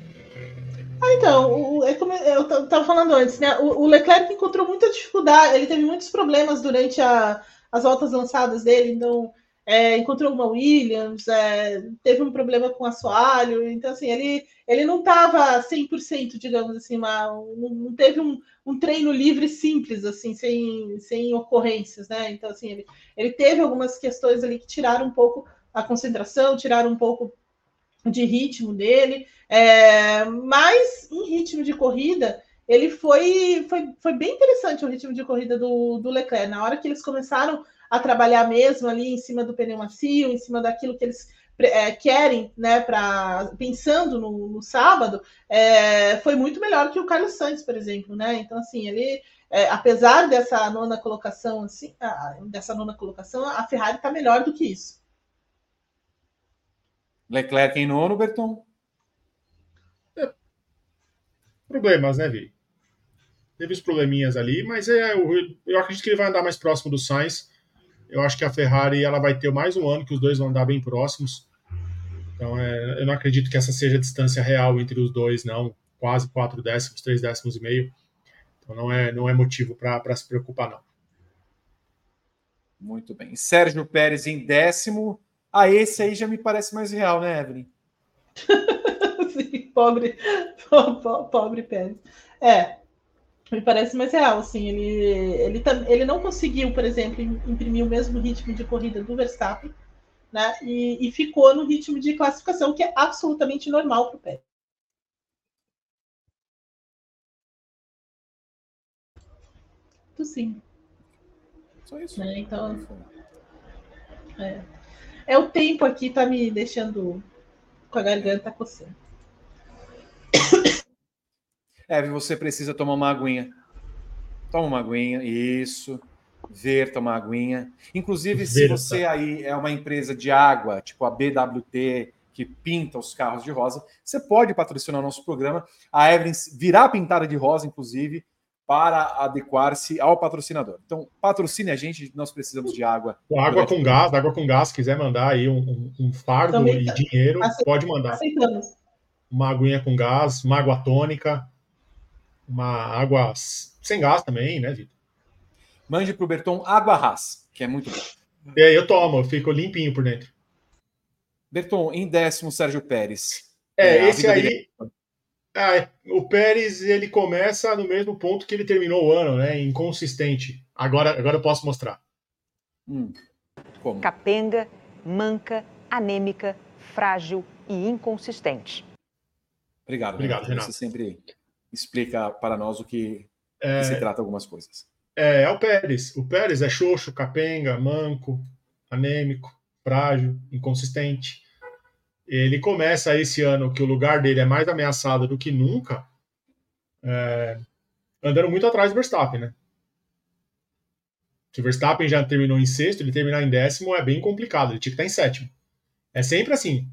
Ah, então, é como eu estava falando antes, né? O, o, Leclerc encontrou muita dificuldade, ele teve muitos problemas durante a, as voltas lançadas dele, então é, encontrou uma Williams, é, teve um problema com assoalho, então assim, ele, ele não estava 100%, digamos assim, uma, não teve um, um, treino livre simples, assim, sem, sem ocorrências, né? Então assim, ele, ele teve algumas questões ali que tiraram um pouco a concentração, tiraram um pouco de ritmo dele, é, mas em ritmo de corrida, ele foi, foi, foi bem interessante o ritmo de corrida do, do Leclerc. Na hora que eles começaram a trabalhar mesmo ali em cima do pneu macio, em cima daquilo que eles é, querem, né, para pensando no, no sábado, é, foi muito melhor que o Carlos Sainz, por exemplo, né? Então assim, ele é, apesar dessa nona colocação, assim, a, dessa nona colocação, a Ferrari está melhor do que isso. Leclerc em nono, Berton? É. Problemas, né, Vi? Teve os probleminhas ali, mas é, eu, eu acredito que ele vai andar mais próximo do Sainz. Eu acho que a Ferrari ela vai ter mais um ano que os dois vão andar bem próximos. Então, é, eu não acredito que essa seja a distância real entre os dois, não. Quase quatro décimos, três décimos e meio. Então, não é, não é motivo para se preocupar, não. Muito bem. Sérgio Pérez em décimo. Ah, esse aí já me parece mais real, né, Evelyn? Sim, pobre, pobre Pérez. É, me parece mais real, assim, ele, ele, ele não conseguiu, por exemplo, imprimir o mesmo ritmo de corrida do Verstappen, né, e, e ficou no ritmo de classificação, que é absolutamente normal para o Pérez. Sim. Só isso. Né, então, é. É o tempo aqui tá me deixando com a garganta coçando. É, você precisa tomar uma aguinha. Toma uma aguinha, isso. Ver, tomar aguinha. Inclusive, se você aí é uma empresa de água, tipo a BWT, que pinta os carros de rosa, você pode patrocinar o nosso programa. A Evelyn virá pintada de rosa, inclusive, para adequar-se ao patrocinador. Então, patrocine a gente, nós precisamos de água. Água com gás, água com gás, quiser mandar aí um, um fardo Também, e dinheiro, pode mandar. Aceitamos. Uma aguinha com gás, uma água tônica, uma água sem gás também, né, Vitor? Mande para o Berton água ras, que é muito bom. É, eu tomo, eu fico limpinho por dentro. Berton, em décimo, Sérgio Pérez. É, é esse aí. Dele... Ah, o Pérez ele começa no mesmo ponto que ele terminou o ano, né? Inconsistente. Agora, agora eu posso mostrar. Hum. Como? Capenga, manca, anêmica, frágil e inconsistente. Obrigado, Obrigado Renato. Você sempre explica para nós o que, é... que se trata algumas coisas. É, é o Pérez. O Pérez é xoxo, capenga, manco, anêmico, frágil, inconsistente. ele começa esse ano que o lugar dele é mais ameaçado do que nunca, é, andando muito atrás do Verstappen, né? Se o Verstappen já terminou em sexto, ele terminar em décimo é bem complicado, ele tinha que estar em sétimo. É sempre assim.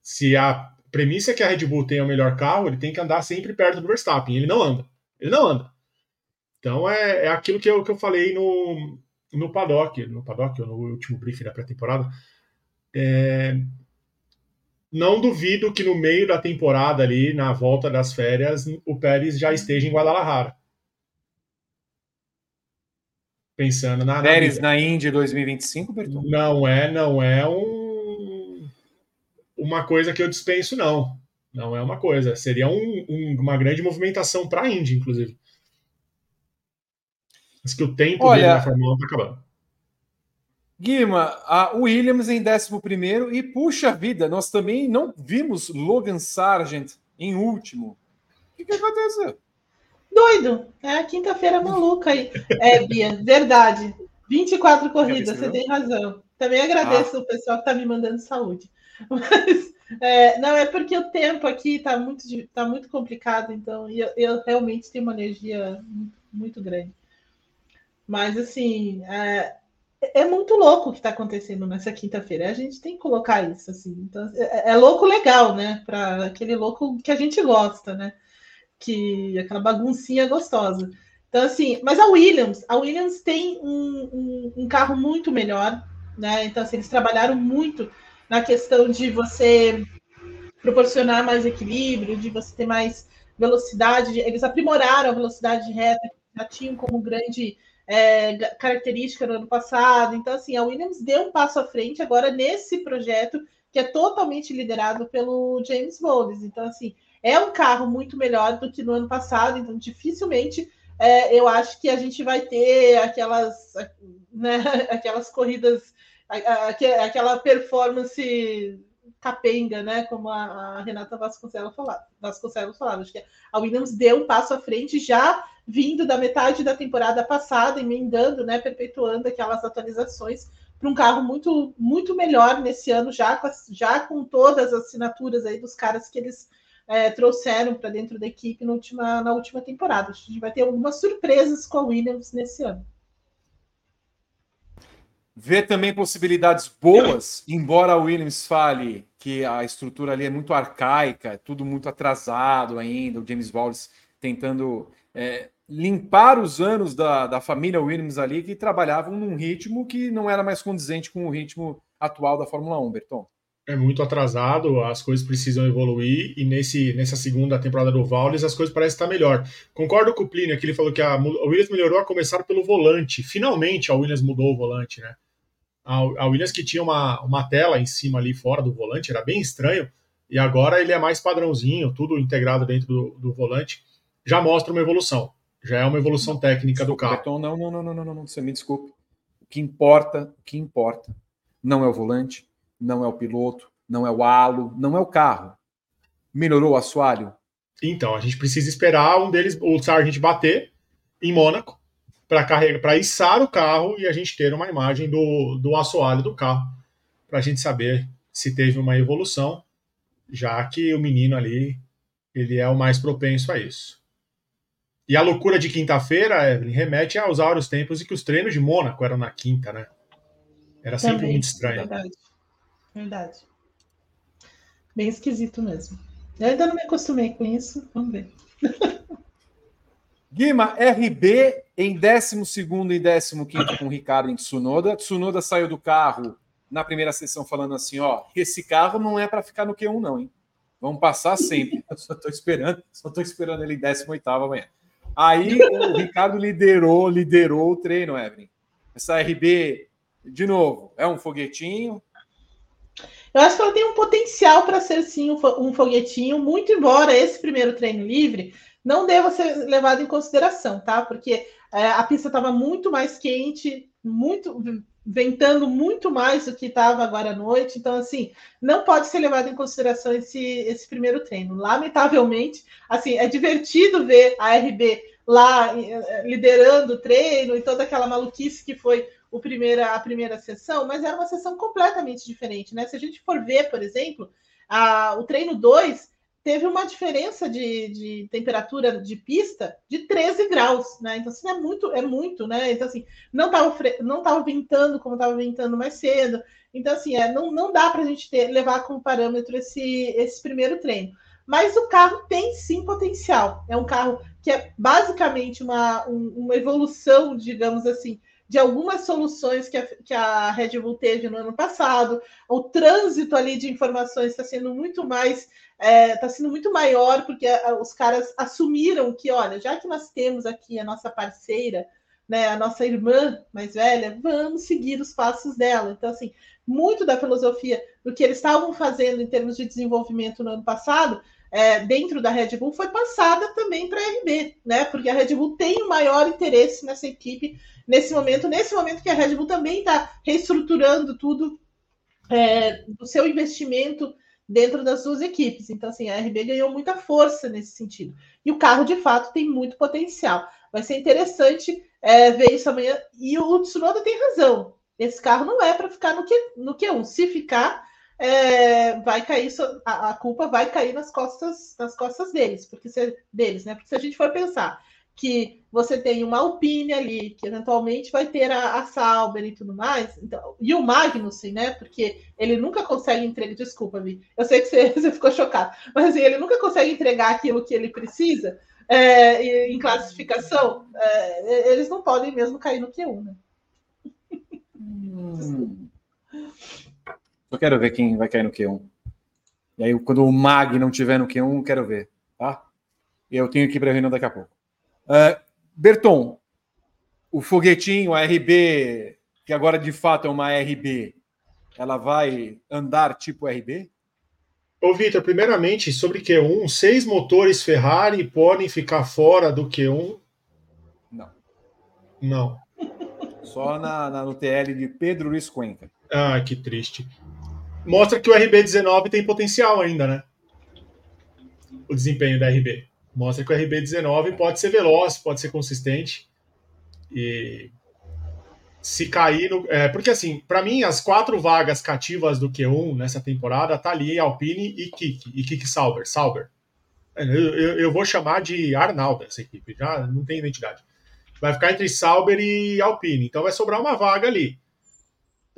Se a premissa é que a Red Bull tenha o melhor carro, ele tem que andar sempre perto do Verstappen. Ele não anda. Ele não anda. Então é, é aquilo que eu, que eu falei no, no paddock, no paddock, ou no último briefing da pré-temporada. É, não duvido que no meio da temporada ali, na volta das férias, o Pérez já esteja em Guadalajara. Pensando na. Pérez na, na Indy 2025, Berton? Não é, não é um, uma coisa que eu dispenso, não. Não é uma coisa. Seria um, um, uma grande movimentação para a Indy, inclusive. Mas que o tempo Olha, dele na Fórmula 1 está acabando. Guima, a Williams em 11 e puxa vida, nós também não vimos Logan Sargent em último. O que, que aconteceu? Doido, é a quinta-feira maluca aí. É, Bia, verdade. 24 corridas, você tem razão. Também agradeço ah. o pessoal que está me mandando saúde. Mas, é, não, é porque o tempo aqui está muito, tá muito complicado, então eu, eu realmente tenho uma energia muito grande. Mas, assim, é, é muito louco o que está acontecendo nessa quinta-feira. A gente tem que colocar isso assim. Então, é, é louco legal, né? Para aquele louco que a gente gosta, né? Que aquela baguncinha gostosa. Então, assim, mas a Williams, a Williams tem um, um, um carro muito melhor, né? Então, assim, eles trabalharam muito na questão de você proporcionar mais equilíbrio, de você ter mais velocidade. Eles aprimoraram a velocidade de reta, já tinham como grande é, característica no ano passado. Então, assim, a Williams deu um passo à frente agora nesse projeto que é totalmente liderado pelo James Bowles. Então, assim, é um carro muito melhor do que no ano passado. Então, dificilmente é, eu acho que a gente vai ter aquelas, né, aquelas corridas, aquela performance capenga, né? Como a, Renata Vasconcelos falava, Vasconcelos falava. Acho que a Williams deu um passo à frente já vindo da metade da temporada passada, emendando, né, perpetuando aquelas atualizações para um carro muito muito melhor nesse ano, já com, já com todas as assinaturas aí dos caras que eles é, trouxeram para dentro da equipe na última, na última temporada. A gente vai ter algumas surpresas com a Williams nesse ano. Vê também possibilidades boas, embora a Williams fale que a estrutura ali é muito arcaica, é tudo muito atrasado ainda, o James Wallace tentando é, limpar os anos da, da família Williams ali, que trabalhavam num ritmo que não era mais condizente com o ritmo atual da Fórmula 1, Berton. É muito atrasado, as coisas precisam evoluir, e nesse, nessa segunda temporada do Valles as coisas parecem estar melhor. Concordo com o Plínio, que ele falou que a, a Williams melhorou a começar pelo volante. Finalmente a Williams mudou o volante, né? A, Williams que tinha uma, uma tela em cima ali fora do volante, era bem estranho, e agora ele é mais padrãozinho, tudo integrado dentro do, do volante, já mostra uma evolução já é uma evolução técnica desculpa, do carro. Beton, não, não, não, não, não, não, você me desculpe. O que importa, o que importa, não é o volante, não é o piloto, não é o halo, não é o carro. Melhorou o assoalho? Então, a gente precisa esperar um deles, o Sargent bater em Mônaco para carregar, para içar o carro e a gente ter uma imagem do, do assoalho do carro, para a gente saber se teve uma evolução, já que o menino ali ele é o mais propenso a isso. E a loucura de quinta-feira, Evelyn, remete aos áureos tempos em que os treinos de Mônaco eram na quinta, né? Era sempre Também, muito estranho. Verdade. Verdade. Bem esquisito mesmo. Eu ainda não me acostumei com isso. Vamos ver. Guima, RB em 12 e 15 com o Ricardo em Tsunoda. Tsunoda saiu do carro na primeira sessão falando assim: ó, esse carro não é para ficar no Q1, não, hein? Vamos passar sempre. Eu só estou esperando, só estou esperando ele em 18 amanhã. Aí o Ricardo liderou, liderou o treino, Evelyn. Essa RB, de novo, é um foguetinho. Eu acho que ela tem um potencial para ser sim um foguetinho, muito embora esse primeiro treino livre não deva ser levado em consideração, tá? Porque é, a pista estava muito mais quente, muito ventando muito mais do que estava agora à noite. Então, assim, não pode ser levado em consideração esse, esse primeiro treino. Lamentavelmente, assim, é divertido ver a RB lá eh, liderando o treino e toda aquela maluquice que foi o primeira, a primeira sessão, mas era uma sessão completamente diferente, né? Se a gente for ver, por exemplo, a, o treino 2 teve uma diferença de, de, temperatura de pista de 13 graus, né? Então, assim, é muito, é muito, né? Então, assim, não estava não tava ventando como estava ventando mais cedo. Então, assim, é, não, não dá para a gente ter, levar como parâmetro esse, esse primeiro treino. Mas o carro tem sim potencial. É um carro que é basicamente uma, um, uma evolução, digamos assim, de algumas soluções que a, que a Red Bull teve no ano passado. O trânsito ali de informações está sendo muito mais, está é, tá sendo muito maior, porque os caras assumiram que, olha, já que nós temos aqui a nossa parceira, né, a nossa irmã mais velha, vamos seguir os passos dela. Então, assim, muito da filosofia do que eles estavam fazendo em termos de desenvolvimento no ano passado é, dentro da Red Bull foi passada também para a RB, né? Porque a Red Bull tem o maior interesse nessa equipe nesse momento, nesse momento que a Red Bull também está reestruturando tudo é, seu investimento dentro das suas equipes. Então, assim, a RB ganhou muita força nesse sentido. E o carro, de fato, tem muito potencial. Vai ser interessante é, ver isso amanhã. E o Tsunoda tem razão. Esse carro não é para ficar no, Q, no Q1. Se ficar, é, vai cair a, a, culpa vai cair nas costas nas costas deles, porque se, deles, né? Porque se a gente for pensar que você tem uma Alpine ali, que eventualmente vai ter a, a Sauber e tudo mais, então, e o Magnussen, né? Porque ele nunca consegue entregar, desculpa, Vi, eu sei que você, você ficou chocado, mas assim, ele nunca consegue entregar aquilo que ele precisa é, em classificação, é, eles não podem mesmo cair no Q1, né? Hum. Eu quero ver quem vai cair no Q1. E aí, quando o Mag não tiver no Q1, quero ver, tá? Eu tenho que ir para a reunião daqui a pouco. Uh, Berton, o foguetinho, a RB, que agora de fato é uma RB, ela vai andar tipo RB? Ô, Vitor, primeiramente, sobre Q1, seis motores Ferrari podem ficar fora do Q1? Não. Não. Só na, na, no TL de Pedro Luiz Cuenca. Ah, que triste mostra que o RB19 tem potencial ainda, né? O desempenho da RB. Mostra que o RB19 pode ser veloz, pode ser consistente. E se cair no. É, porque, assim, para mim, as quatro vagas cativas do Q1 nessa temporada tá ali Alpine e Kik, e Kik Sauber. Sauber. Eu, eu, eu, vou chamar de Arnaldo essa equipe, já não tem identidade. Vai ficar entre Sauber e Alpine, então vai sobrar uma vaga ali.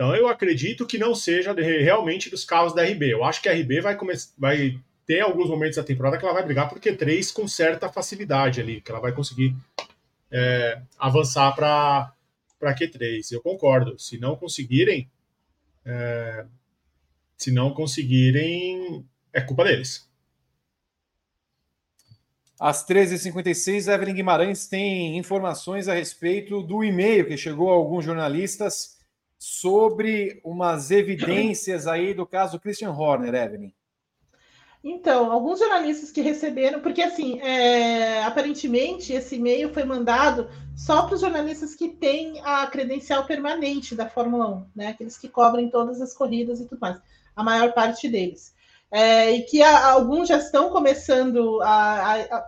Então eu acredito que não seja realmente dos carros da RB. Eu acho que a RB vai, vai ter alguns momentos da temporada que ela vai brigar por Q3 com certa facilidade ali, que ela vai conseguir é, avançar para Q3. Eu concordo. Se não conseguirem, é, se não conseguirem, é culpa deles. Às 13h56, Evelyn Guimarães tem informações a respeito do e-mail que chegou a alguns jornalistas sobre umas evidências aí do caso Christian Horner, Evelyn. Então, alguns jornalistas que receberam, porque assim, é, aparentemente esse e-mail foi mandado só para os jornalistas que têm a credencial permanente da Fórmula 1, né? Aqueles que cobrem todas as corridas e tudo mais, a maior parte deles. É, e que a, alguns já estão começando a, a,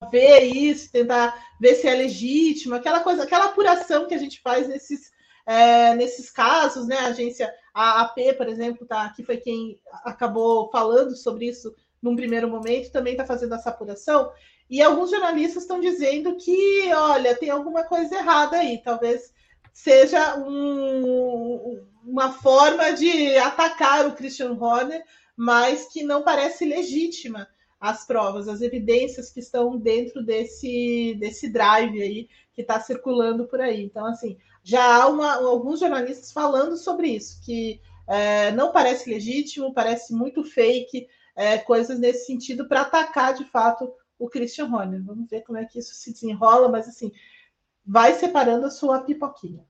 a, ver isso, tentar ver se é legítimo, aquela coisa, aquela apuração que a gente faz nesses é, nesses casos, né? A agência, AP, por exemplo, tá, que foi quem acabou falando sobre isso num primeiro momento, também está fazendo essa apuração. E alguns jornalistas estão dizendo que, olha, tem alguma coisa errada aí, talvez seja um, uma forma de atacar o Christian Horner, mas que não parece legítima as provas, as evidências que estão dentro desse, desse drive aí que está circulando por aí. Então, assim, já há uma, alguns jornalistas falando sobre isso, que é, não parece legítimo, parece muito fake, é, coisas nesse sentido para atacar de fato o Christian Horner. Vamos ver como é que isso se desenrola, mas assim, vai separando a sua pipoquinha.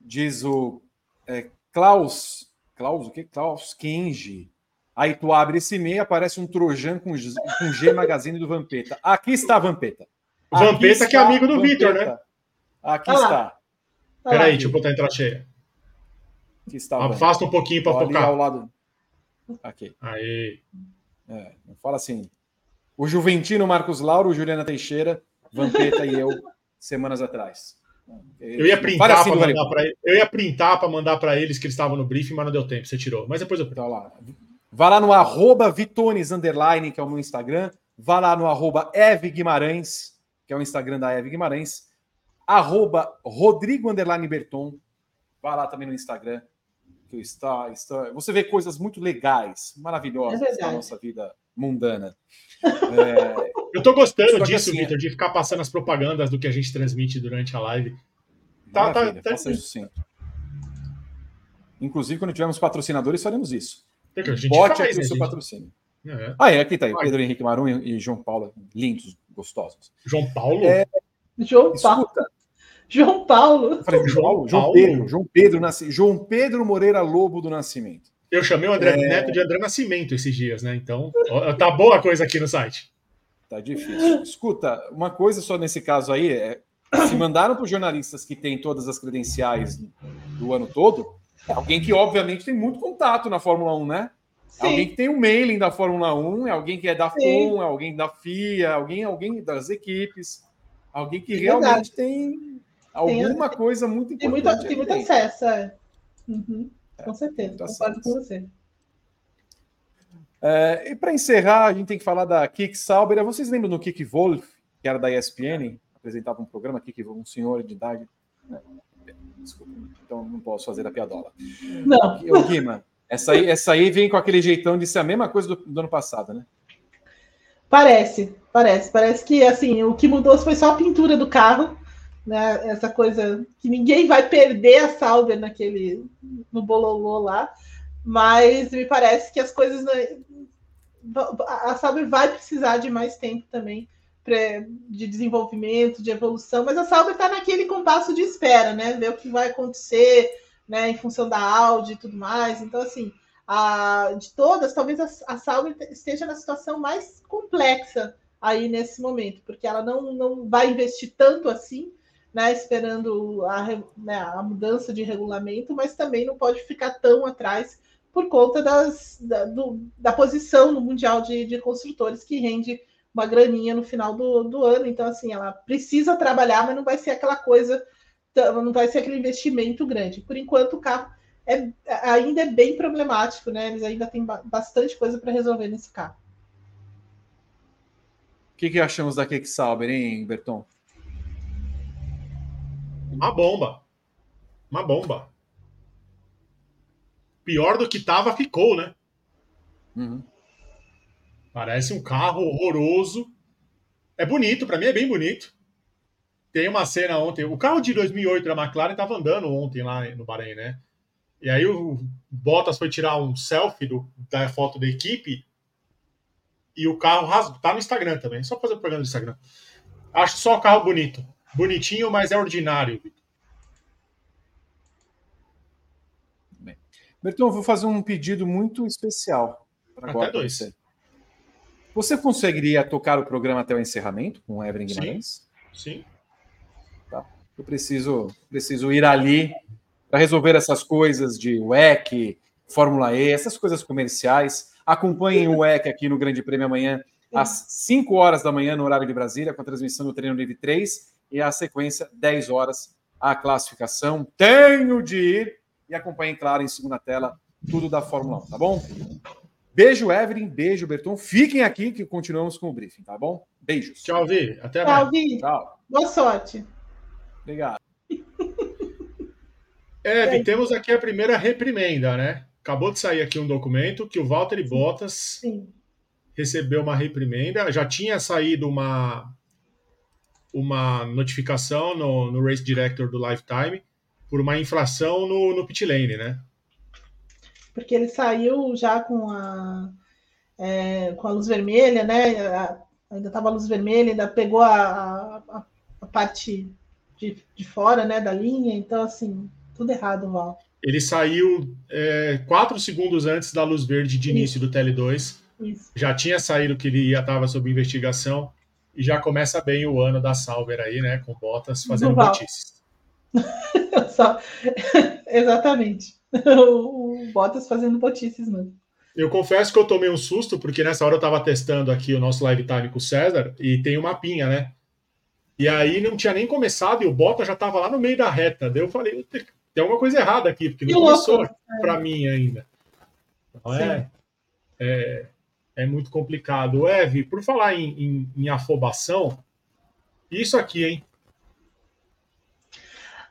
Diz o é, Klaus, Klaus, o que? Klaus Kenji. Aí tu abre esse e-mail, aparece um Trojan com, com G Magazine do Vampeta. Aqui está Vampeta. Vampeta, que é amigo do Vitor, né? Aqui está. Peraí, deixa eu botar a entrada cheia. Aqui está. Afasta um pouquinho para focar. ao lado. Aqui. Aí. É, fala assim. O Juventino Marcos Lauro, Juliana Teixeira, Vampeta e eu, semanas atrás. Eu ia printar para mandar para eu ia printar para mandar para eles que eles estavam no briefing, mas não deu tempo. Você tirou. Mas depois eu printo. Tá lá. Vá lá no arroba Vitones Underline, que é o meu Instagram. Vá lá no arroba Eve Guimarães, que é o Instagram da Eve Guimarães. Arroba Rodrigo Underline Berton. Vá lá também no Instagram. Que está, está, você vê coisas muito legais, maravilhosas é na nossa vida mundana. É, eu tô gostando disso, assim, Vitor, de ficar passando as propagandas do que a gente transmite durante a live. Tá, tá, tá, isso sim. Inclusive, quando tivermos patrocinadores, faremos isso. Que a gente Bote faz, aqui né, o seu gente... patrocínio. É. Ah, é, aqui tá aí. Pedro Henrique Marum e João Paulo, lindos, gostosos. João Paulo? É... João Paulo. João Paulo. Falei, João, João Pedro. João Pedro, Nasci... João Pedro Moreira Lobo do Nascimento. Eu chamei o André é... Neto de André Nascimento esses dias, né? Então, tá boa a coisa aqui no site. Tá difícil. Escuta, uma coisa só nesse caso aí é se mandaram para os jornalistas que têm todas as credenciais do ano todo, é alguém que obviamente tem muito contato na Fórmula 1, né? Sim. Alguém que tem um mailing da Fórmula 1, é alguém que é da FOM, é alguém da FIA, alguém, alguém das equipes, alguém que é realmente tem alguma tem, coisa muito importante. Tem muito, tem muito acesso, é. Uhum, é, com certeza, concordo com você. É, e para encerrar, a gente tem que falar da Kik Sauber. Vocês lembram do Kik Wolf, que era da ESPN? Apresentava um programa que um senhor de idade. Né? Desculpa, então não posso fazer a piadola. Não. O Guima, essa aí, essa aí vem com aquele jeitão de ser a mesma coisa do, do ano passado, né? Parece, parece. Parece que assim, o que mudou foi só a pintura do carro, né? Essa coisa que ninguém vai perder a Sauber naquele no bololô lá, mas me parece que as coisas a Sauber vai precisar de mais tempo também de desenvolvimento, de evolução, mas a Sauber está naquele compasso de espera, né? Ver o que vai acontecer, né? Em função da Audi e tudo mais. Então, assim, a, de todas, talvez a, a Sauber esteja na situação mais complexa aí nesse momento, porque ela não, não vai investir tanto assim, né? Esperando a, né, a mudança de regulamento, mas também não pode ficar tão atrás por conta das, da, do, da posição no Mundial de, de Construtores, que rende uma graninha no final do, do ano. Então, assim, ela precisa trabalhar, mas não vai ser aquela coisa, não vai ser aquele investimento grande. Por enquanto, o carro é, ainda é bem problemático, né? Eles ainda têm bastante coisa para resolver nesse carro. O que, que achamos da Cake Sauber, hein, Berton? Uma bomba. Uma bomba pior do que estava, ficou, né? Uhum. Parece um carro horroroso. É bonito, para mim é bem bonito. Tem uma cena ontem. O carro de 2008 da McLaren estava andando ontem lá no Bahrein, né? E aí o Bottas foi tirar um selfie do, da foto da equipe e o carro rasgou. Tá no Instagram também, só fazer o programa do Instagram. Acho só o carro bonito. Bonitinho, mas é ordinário. Bertão, eu vou fazer um pedido muito especial agora. Dois. Você. Você conseguiria tocar o programa até o encerramento com o Evelyn Guimarães? Sim. Sim. Tá. Eu preciso, preciso ir ali para resolver essas coisas de WEC, Fórmula E, essas coisas comerciais. Acompanhem o WEC aqui no Grande Prêmio amanhã, às 5 horas da manhã, no horário de Brasília, com a transmissão do Treino Livre 3 e a sequência 10 horas a classificação. Tenho de ir e acompanhem, claro, em segunda tela, tudo da Fórmula 1, tá bom? Beijo, Evelyn. Beijo, Berton. Fiquem aqui que continuamos com o briefing, tá bom? Beijos. Tchau, Vi. Até mais. Tchau, Vi. Tchau. Boa sorte. Obrigado. Evelyn, temos aqui a primeira reprimenda, né? Acabou de sair aqui um documento que o Valtteri Bottas Sim. recebeu uma reprimenda. Já tinha saído uma, uma notificação no, no Race Director do Lifetime por uma inflação no, no pit lane, né? Porque ele saiu já com a, é, com a luz vermelha, né? ainda estava a luz vermelha, ainda pegou a, a, a parte de, de, fora né, da linha, então assim, tudo errado, Val. Ele saiu é, quatro segundos antes da luz verde de início Isso. do TL2. Isso. Já tinha saído que ele estava sob investigação e já começa bem o ano da Salver aí, né? Com botas fazendo notícias. Só... Exatamente. O, Bottas fazendo botices, mano. Eu confesso que eu tomei um susto, porque nessa hora eu tava testando aqui o nosso live time com o César e tem uma pinha, né? E aí não tinha nem começado e o Bottas já estava lá no meio da reta. Daí eu falei, tem alguma coisa errada aqui, porque não que começou para mim ainda. Não é, é, é, muito complicado. Eve, por falar em, em, em afobação, isso aqui, hein?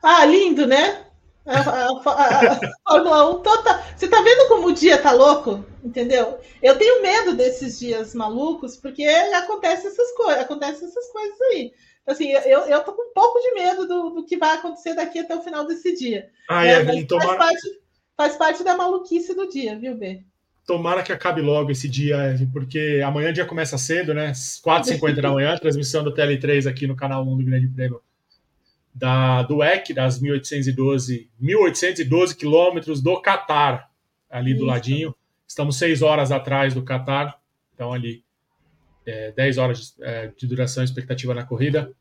Ah, lindo, né? A, a, a, a Fórmula 1 toda. Você tá vendo como o dia tá louco? Entendeu? Eu tenho medo desses dias malucos, porque acontece essas coisas, acontecem essas coisas aí. Assim, eu, eu tô com um pouco de medo do, do que vai acontecer daqui até o final desse dia. Ah, é, é tomara... faz, parte, faz parte da maluquice do dia, viu, B? Tomara que acabe logo esse dia, porque amanhã o dia começa cedo, né? 4h50 da manhã, transmissão do TL3 aqui no canal 1 do Grande Prêmio da, do EC, das 1812, 1812 quilômetros do Catar, ali do Isso. ladinho. Estamos seis horas atrás do Catar, então ali é, 10 horas de, é, de duração expectativa na corrida.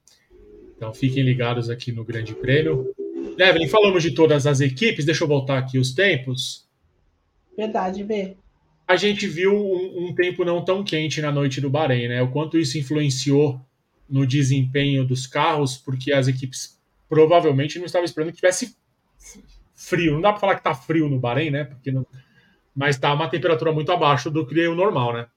Então fiquem ligados aqui no Grande Prêmio. Evelyn, falamos de todas as equipes, deixa eu voltar aqui os tempos. Verdade, B. A gente viu um, um tempo não tão quente na noite do Bahrein, né? O quanto isso influenciou no desempenho dos carros, porque as equipes provavelmente não estava esperando que tivesse frio. Não dá para falar que está frio no Bahrein, né? Porque não... Mas está uma temperatura muito abaixo do que o normal, né?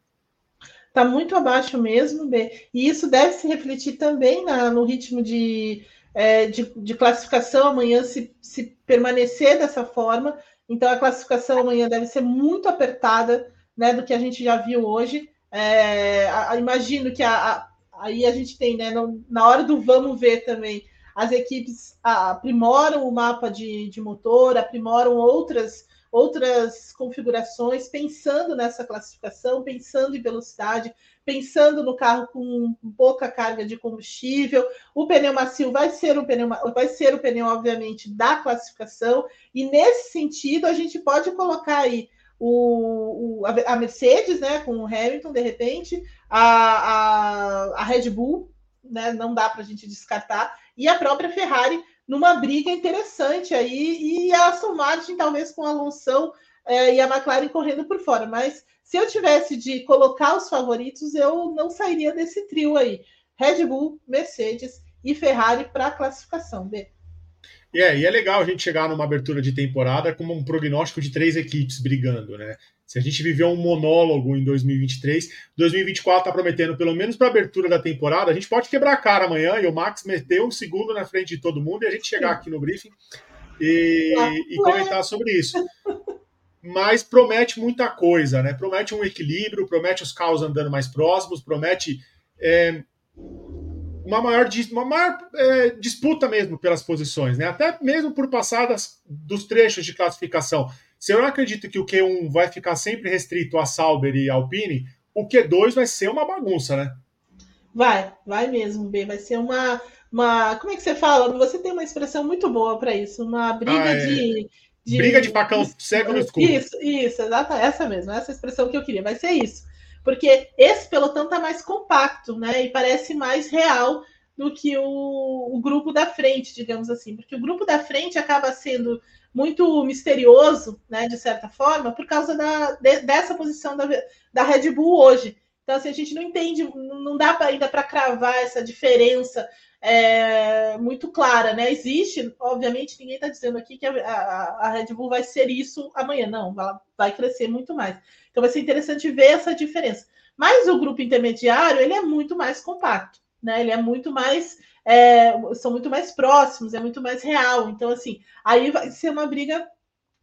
Está muito abaixo mesmo, B. E isso deve se refletir também na, no ritmo de, é, de, de, classificação amanhã, se, se permanecer dessa forma. Então, a classificação amanhã deve ser muito apertada né, do que a gente já viu hoje. É, a, a, imagino que a, aí a gente tem, né, no, na hora do vamos ver também, as equipes aprimoram o mapa de, de motor, aprimoram outras, outras configurações, pensando nessa classificação, pensando em velocidade, pensando no carro com pouca carga de combustível. O pneu macio vai ser o pneu, vai ser o pneu, obviamente, da classificação, e nesse sentido a gente pode colocar aí o, o a Mercedes, né, com o Hamilton, de repente, a, a, a Red Bull, né, não dá para a gente descartar, e a própria Ferrari numa briga interessante aí, e a Aston Martin talvez com a Alonso é, e a McLaren correndo por fora. Mas se eu tivesse de colocar os favoritos, eu não sairia desse trio aí. Red Bull, Mercedes e Ferrari para a classificação. B. É, e é legal a gente chegar numa abertura de temporada com um prognóstico de três equipes brigando, né? Se a gente viveu um monólogo em 2023, 2024 está prometendo, pelo menos para a abertura da temporada, a gente pode quebrar a cara amanhã e o Max meter um segundo na frente de todo mundo e a gente chegar aqui no briefing e, e comentar sobre isso. Mas promete muita coisa, né? Promete um equilíbrio, promete os carros andando mais próximos, promete é, uma maior, uma maior é, disputa mesmo pelas posições, né? Até mesmo por passadas dos trechos de classificação. Se eu não acredito que o Q1 vai ficar sempre restrito a Sauber e Alpine, o Q2 vai ser uma bagunça, né? Vai, vai mesmo, B. Vai ser uma, uma. Como é que você fala? Você tem uma expressão muito boa para isso, uma briga ah, é. de, de, Briga de facão cego no escuro. Isso, isso, exata, essa mesmo, essa expressão que eu queria. Vai ser isso porque esse pelotão está mais compacto, né? E parece mais real do que o, o, grupo da frente, digamos assim, porque o grupo da frente acaba sendo muito misterioso, né, de certa forma, por causa da, de, dessa posição da, da Red Bull hoje. Então, assim, a gente não entende, não dá ainda para cravar essa diferença é, muito clara, né? Existe, obviamente, ninguém está dizendo aqui que a, a, a, Red Bull vai ser isso amanhã, não, ela vai crescer muito mais. Então vai ser interessante ver essa diferença. Mas o grupo intermediário ele é muito mais compacto, né? Ele é muito mais é, são muito mais próximos, é muito mais real. Então assim, aí vai ser uma briga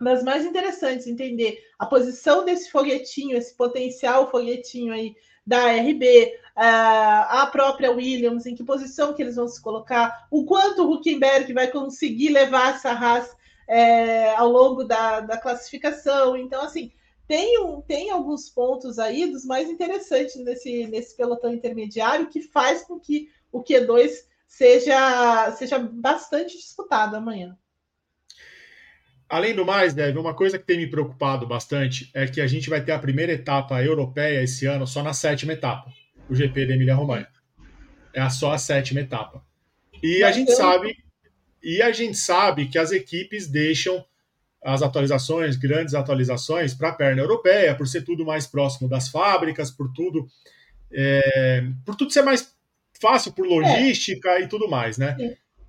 das mais interessantes entender a posição desse foguetinho, esse potencial foguetinho aí da RB, a própria Williams, em que posição que eles vão se colocar, o quanto o Huckenberg vai conseguir levar essa raça é, ao longo da, da classificação. Então, assim, tem, um, tem alguns pontos aí dos mais interessantes nesse, nesse pelotão intermediário que faz com que o Q2 seja, seja bastante disputado amanhã. Além do mais, Deve, uma coisa que tem me preocupado bastante é que a gente vai ter a primeira etapa europeia esse ano só na sétima etapa, o GP da Emília-Romanha. É só a sétima etapa. E a gente sabe, e a gente sabe que as equipes deixam as atualizações, grandes atualizações para a perna europeia, por ser tudo mais próximo das fábricas, por tudo, é, por tudo ser mais fácil por logística é. e tudo mais, né?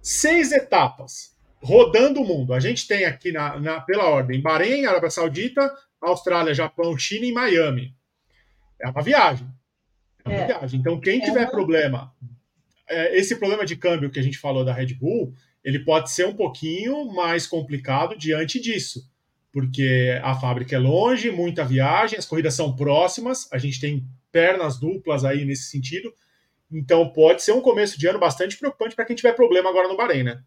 Seis etapas rodando o mundo. A gente tem aqui na, na, pela ordem Bahrein, Arábia Saudita, Austrália, Japão, China e Miami. É uma viagem. É uma é. viagem. Então, quem é tiver problema, é, esse problema de câmbio que a gente falou da Red Bull, ele pode ser um pouquinho mais complicado diante disso. Porque a fábrica é longe, muita viagem, as corridas são próximas, a gente tem pernas duplas aí nesse sentido. Então pode ser um começo de ano bastante preocupante para quem tiver problema agora no Bahrein, né?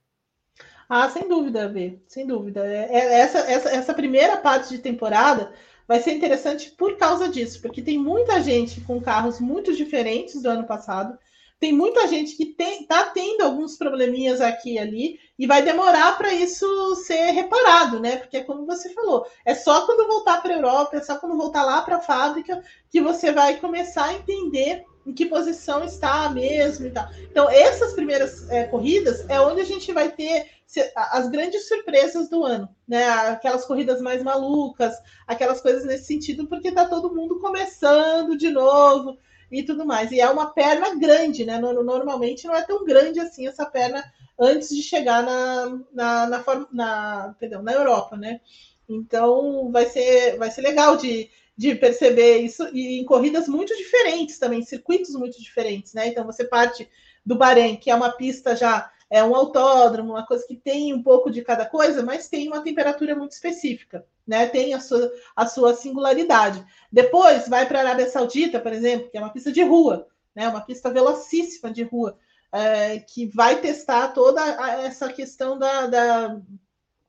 Ah, sem dúvida, B, sem dúvida. É, é, essa, essa, essa primeira parte de temporada vai ser interessante por causa disso, porque tem muita gente com carros muito diferentes do ano passado. Tem muita gente que está tendo alguns probleminhas aqui e ali, e vai demorar para isso ser reparado, né? Porque, como você falou, é só quando voltar para a Europa, é só quando voltar lá para a fábrica que você vai começar a entender em que posição está mesmo e tal. Então, essas primeiras é, corridas é onde a gente vai ter as grandes surpresas do ano, né? Aquelas corridas mais malucas, aquelas coisas nesse sentido, porque está todo mundo começando de novo e tudo mais. E é uma perna grande, né? Normalmente não é tão grande assim essa perna antes de chegar na, na, na, na, perdão, na Europa, né? Então vai ser, vai ser legal de, de perceber isso e em corridas muito diferentes também, circuitos muito diferentes, né? Então você parte do Bahrein, que é uma pista já é um autódromo, uma coisa que tem um pouco de cada coisa, mas tem uma temperatura muito específica, né? Tem a sua, a sua singularidade. Depois vai para a Arábia Saudita, por exemplo, que é uma pista de rua, né? Uma pista velocíssima de rua, é, que vai testar toda essa questão da, da,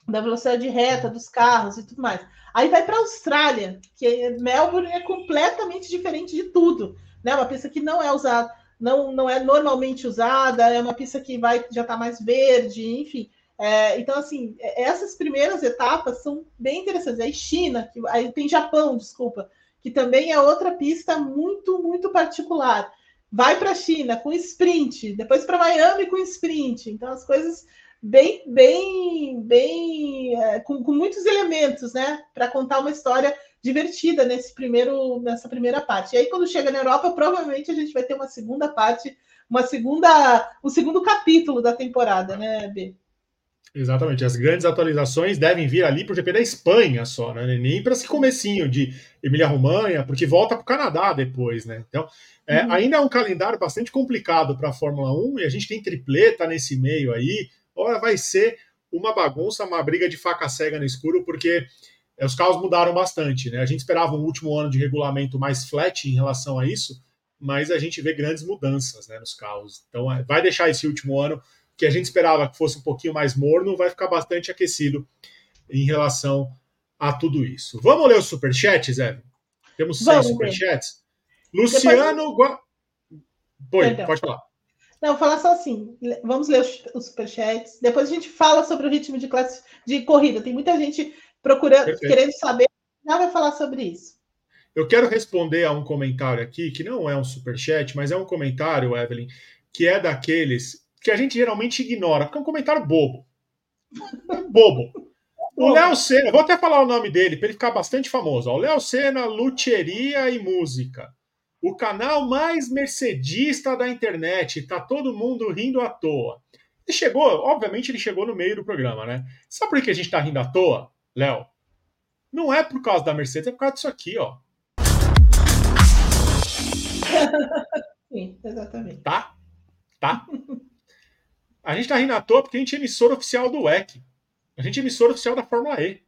da velocidade reta dos carros e tudo mais. Aí vai para a Austrália, que Melbourne é completamente diferente de tudo, né? Uma pista que não é usada não, não é normalmente usada, é uma pista que vai já está mais verde, enfim. É, então, assim, é, essas primeiras etapas são bem interessantes. Aí China, que, aí tem Japão, desculpa, que também é outra pista muito, muito particular. Vai para a China com sprint, depois para Miami com sprint. Então, as coisas bem, bem, bem, é, com, com muitos elementos, né, para contar uma história divertida nesse primeiro, nessa primeira parte. E aí, quando chega na Europa, provavelmente a gente vai ter uma segunda parte, uma segunda, um segundo capítulo da temporada, né, B? Exatamente. As grandes atualizações devem vir ali para o GP da Espanha só, né? Nem para esse comecinho de Emília-Romanha, porque volta para o Canadá depois, né? Então, é, uhum. ainda é um calendário bastante complicado para a Fórmula 1 e a gente tem tripleta nesse meio aí. Ora, vai ser uma bagunça, uma briga de faca cega no escuro, porque é, os carros mudaram bastante, né? A gente esperava um último ano de regulamento mais flat em relação a isso, mas a gente vê grandes mudanças né, nos carros. Então, é, vai deixar esse último ano, que a gente esperava que fosse um pouquinho mais morno, vai ficar bastante aquecido em relação a tudo isso. Vamos ler os superchats, Zé? Temos seis superchats. Luciano. Depois... Pode, pode falar. Não, falar só assim. Vamos ler os, os superchats. Depois a gente fala sobre o ritmo de classe de corrida. Tem muita gente procurando, Perfeito. querendo saber, já vai falar sobre isso. Eu quero responder a um comentário aqui, que não é um super chat, mas é um comentário, Evelyn, que é daqueles que a gente geralmente ignora, porque é um comentário bobo. É bobo. O Léo Senna, vou até falar o nome dele para ele ficar bastante famoso. O Léo Senna, Luteria e Música. O canal mais mercedista da internet. Tá todo mundo rindo à toa. Ele chegou, obviamente, ele chegou no meio do programa, né? Sabe por que a gente tá rindo à toa? Léo, não é por causa da Mercedes, é por causa disso aqui, ó. Sim, exatamente. Tá? Tá? A gente tá rindo à toa porque a gente é emissora oficial do WEC. A gente é emissora oficial da Fórmula E.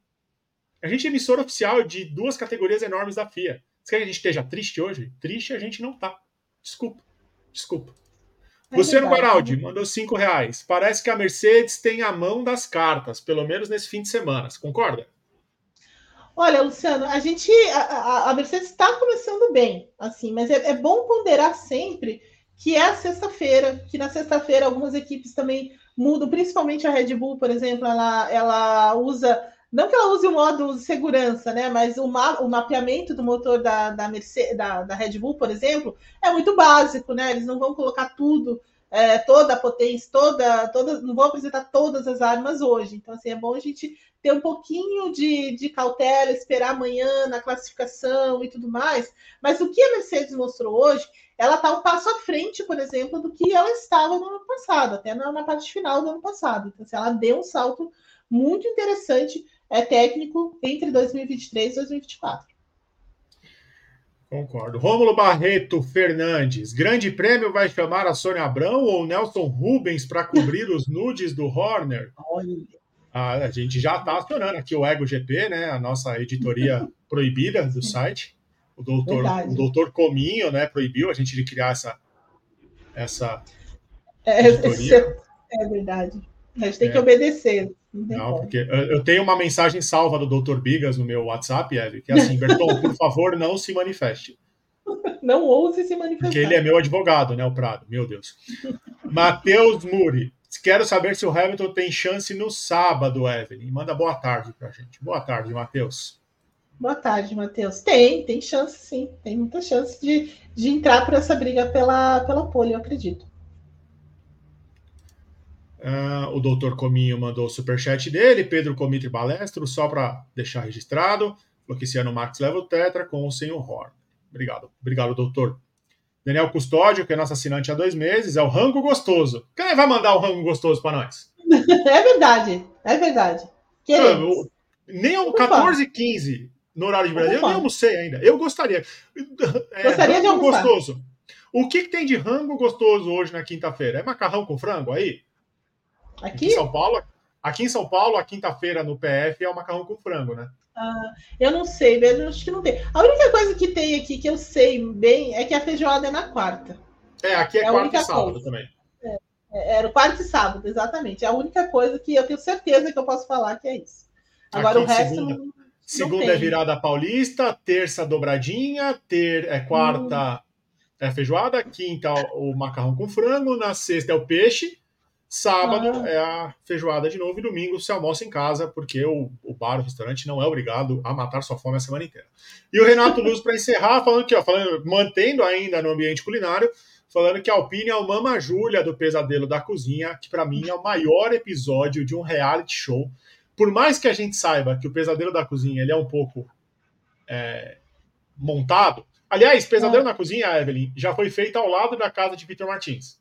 A gente é emissora oficial de duas categorias enormes da FIA. Você quer que a gente esteja triste hoje? Triste a gente não tá. Desculpa. Desculpa. É Luciano Baraldi mandou cinco reais. Parece que a Mercedes tem a mão das cartas, pelo menos nesse fim de semana. Você concorda? Olha, Luciano, a gente, a, a Mercedes está começando bem, assim, mas é, é bom ponderar sempre que é a sexta-feira, que na sexta-feira algumas equipes também mudam, principalmente a Red Bull, por exemplo, ela, ela usa não que ela use o modo segurança, né? Mas o, ma o mapeamento do motor da, da, Mercedes, da, da, Red Bull, por exemplo, é muito básico, né? Eles não vão colocar tudo é, toda a potência, toda, toda, não vou apresentar todas as armas hoje. Então, assim, é bom a gente ter um pouquinho de, de cautela, esperar amanhã na classificação e tudo mais. Mas o que a Mercedes mostrou hoje, ela está um passo à frente, por exemplo, do que ela estava no ano passado, até na, na parte final do ano passado. Então, assim, ela deu um salto muito interessante é técnico entre 2023 e 2024. Concordo. Rômulo Barreto Fernandes, Grande Prêmio vai chamar a Sônia Abrão ou Nelson Rubens para cobrir os nudes do Horner? Ah, a gente já está acionando aqui o Ego GP, né? A nossa editoria proibida do site. O doutor, o doutor Cominho, né, proibiu a gente de criar essa essa é, editoria. É verdade. A gente tem é. que obedecer. Não, porque eu tenho uma mensagem salva do Dr. Bigas no meu WhatsApp, Eve, que é assim, Berton, por favor, não se manifeste. Não ouse se manifestar. Porque ele é meu advogado, né, o Prado, meu Deus. Matheus Muri, quero saber se o Hamilton tem chance no sábado, Evelyn. Manda boa tarde pra gente. Boa tarde, Matheus. Boa tarde, Matheus. Tem, tem chance sim. Tem muita chance de, de entrar para essa briga pela, pela pole, eu acredito. Uh, o doutor Cominho mandou o superchat dele, Pedro Comitre Balestro, só para deixar registrado. Falou que esse ano o leva o Tetra com ou sem o Horn. Obrigado. Obrigado, doutor. Daniel Custódio, que é nosso assinante há dois meses, é o rango gostoso. Quem vai mandar o rango gostoso para nós? É verdade, é verdade. Eu, nem o 14 e 15 no horário de Brasília, eu nem almocei ainda. Eu gostaria. É, gostaria de almoçar. gostoso. O que, que, tem de rango gostoso hoje na quinta-feira? É macarrão com frango aí? Aqui? em São Paulo, aqui em São Paulo, a quinta-feira no PF é o macarrão com frango, né? Ah, eu não sei, eu acho que não tem. A única coisa que tem aqui que eu sei bem é que a feijoada é na quarta. É, aqui é, é quarta e sábado coisa. também. É, é, era o quarto e sábado, exatamente. É a única coisa que eu tenho certeza que eu posso falar que é isso. Agora aqui, o resto. Segunda, não, segunda é virada paulista, terça dobradinha, ter, é, quarta hum. é feijoada, quinta o macarrão com frango, na sexta é o peixe. Sábado ah. é a feijoada de novo e domingo se almoça em casa, porque o, o bar, o restaurante não é obrigado a matar sua fome a semana inteira. E o Renato Luz, para encerrar, falando que, ó, falando, mantendo ainda no ambiente culinário, falando que a Alpine é o Mama Júlia do Pesadelo da Cozinha, que para mim é o maior episódio de um reality show. Por mais que a gente saiba que o Pesadelo da Cozinha ele é um pouco é, montado. Aliás, Pesadelo é. na Cozinha, Evelyn, já foi feito ao lado da casa de Vitor Martins.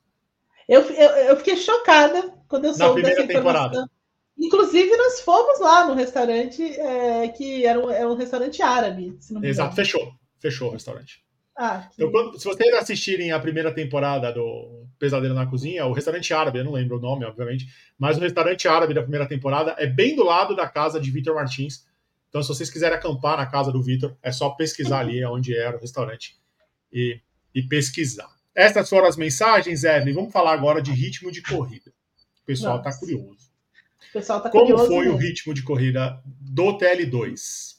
Eu, eu, eu, fiquei chocada quando eu soube dessa informação. Temporada. Inclusive, nós fomos lá no restaurante, é, que era um, era um restaurante árabe. Exato, fechou. Fechou o restaurante. Ah, então, quando, se vocês assistirem a primeira temporada do Pesadelo na Cozinha, o restaurante árabe, eu não lembro o nome, obviamente, mas o restaurante árabe da primeira temporada é bem do lado da casa de Vitor Martins. Então, se vocês quiserem acampar na casa do Vitor, é só pesquisar ali onde era o restaurante e, e pesquisar. Estas foram as mensagens, Evelyn. Vamos falar agora de ritmo de corrida. O pessoal está curioso. O pessoal tá Como curioso foi mesmo. o ritmo de corrida do TL2?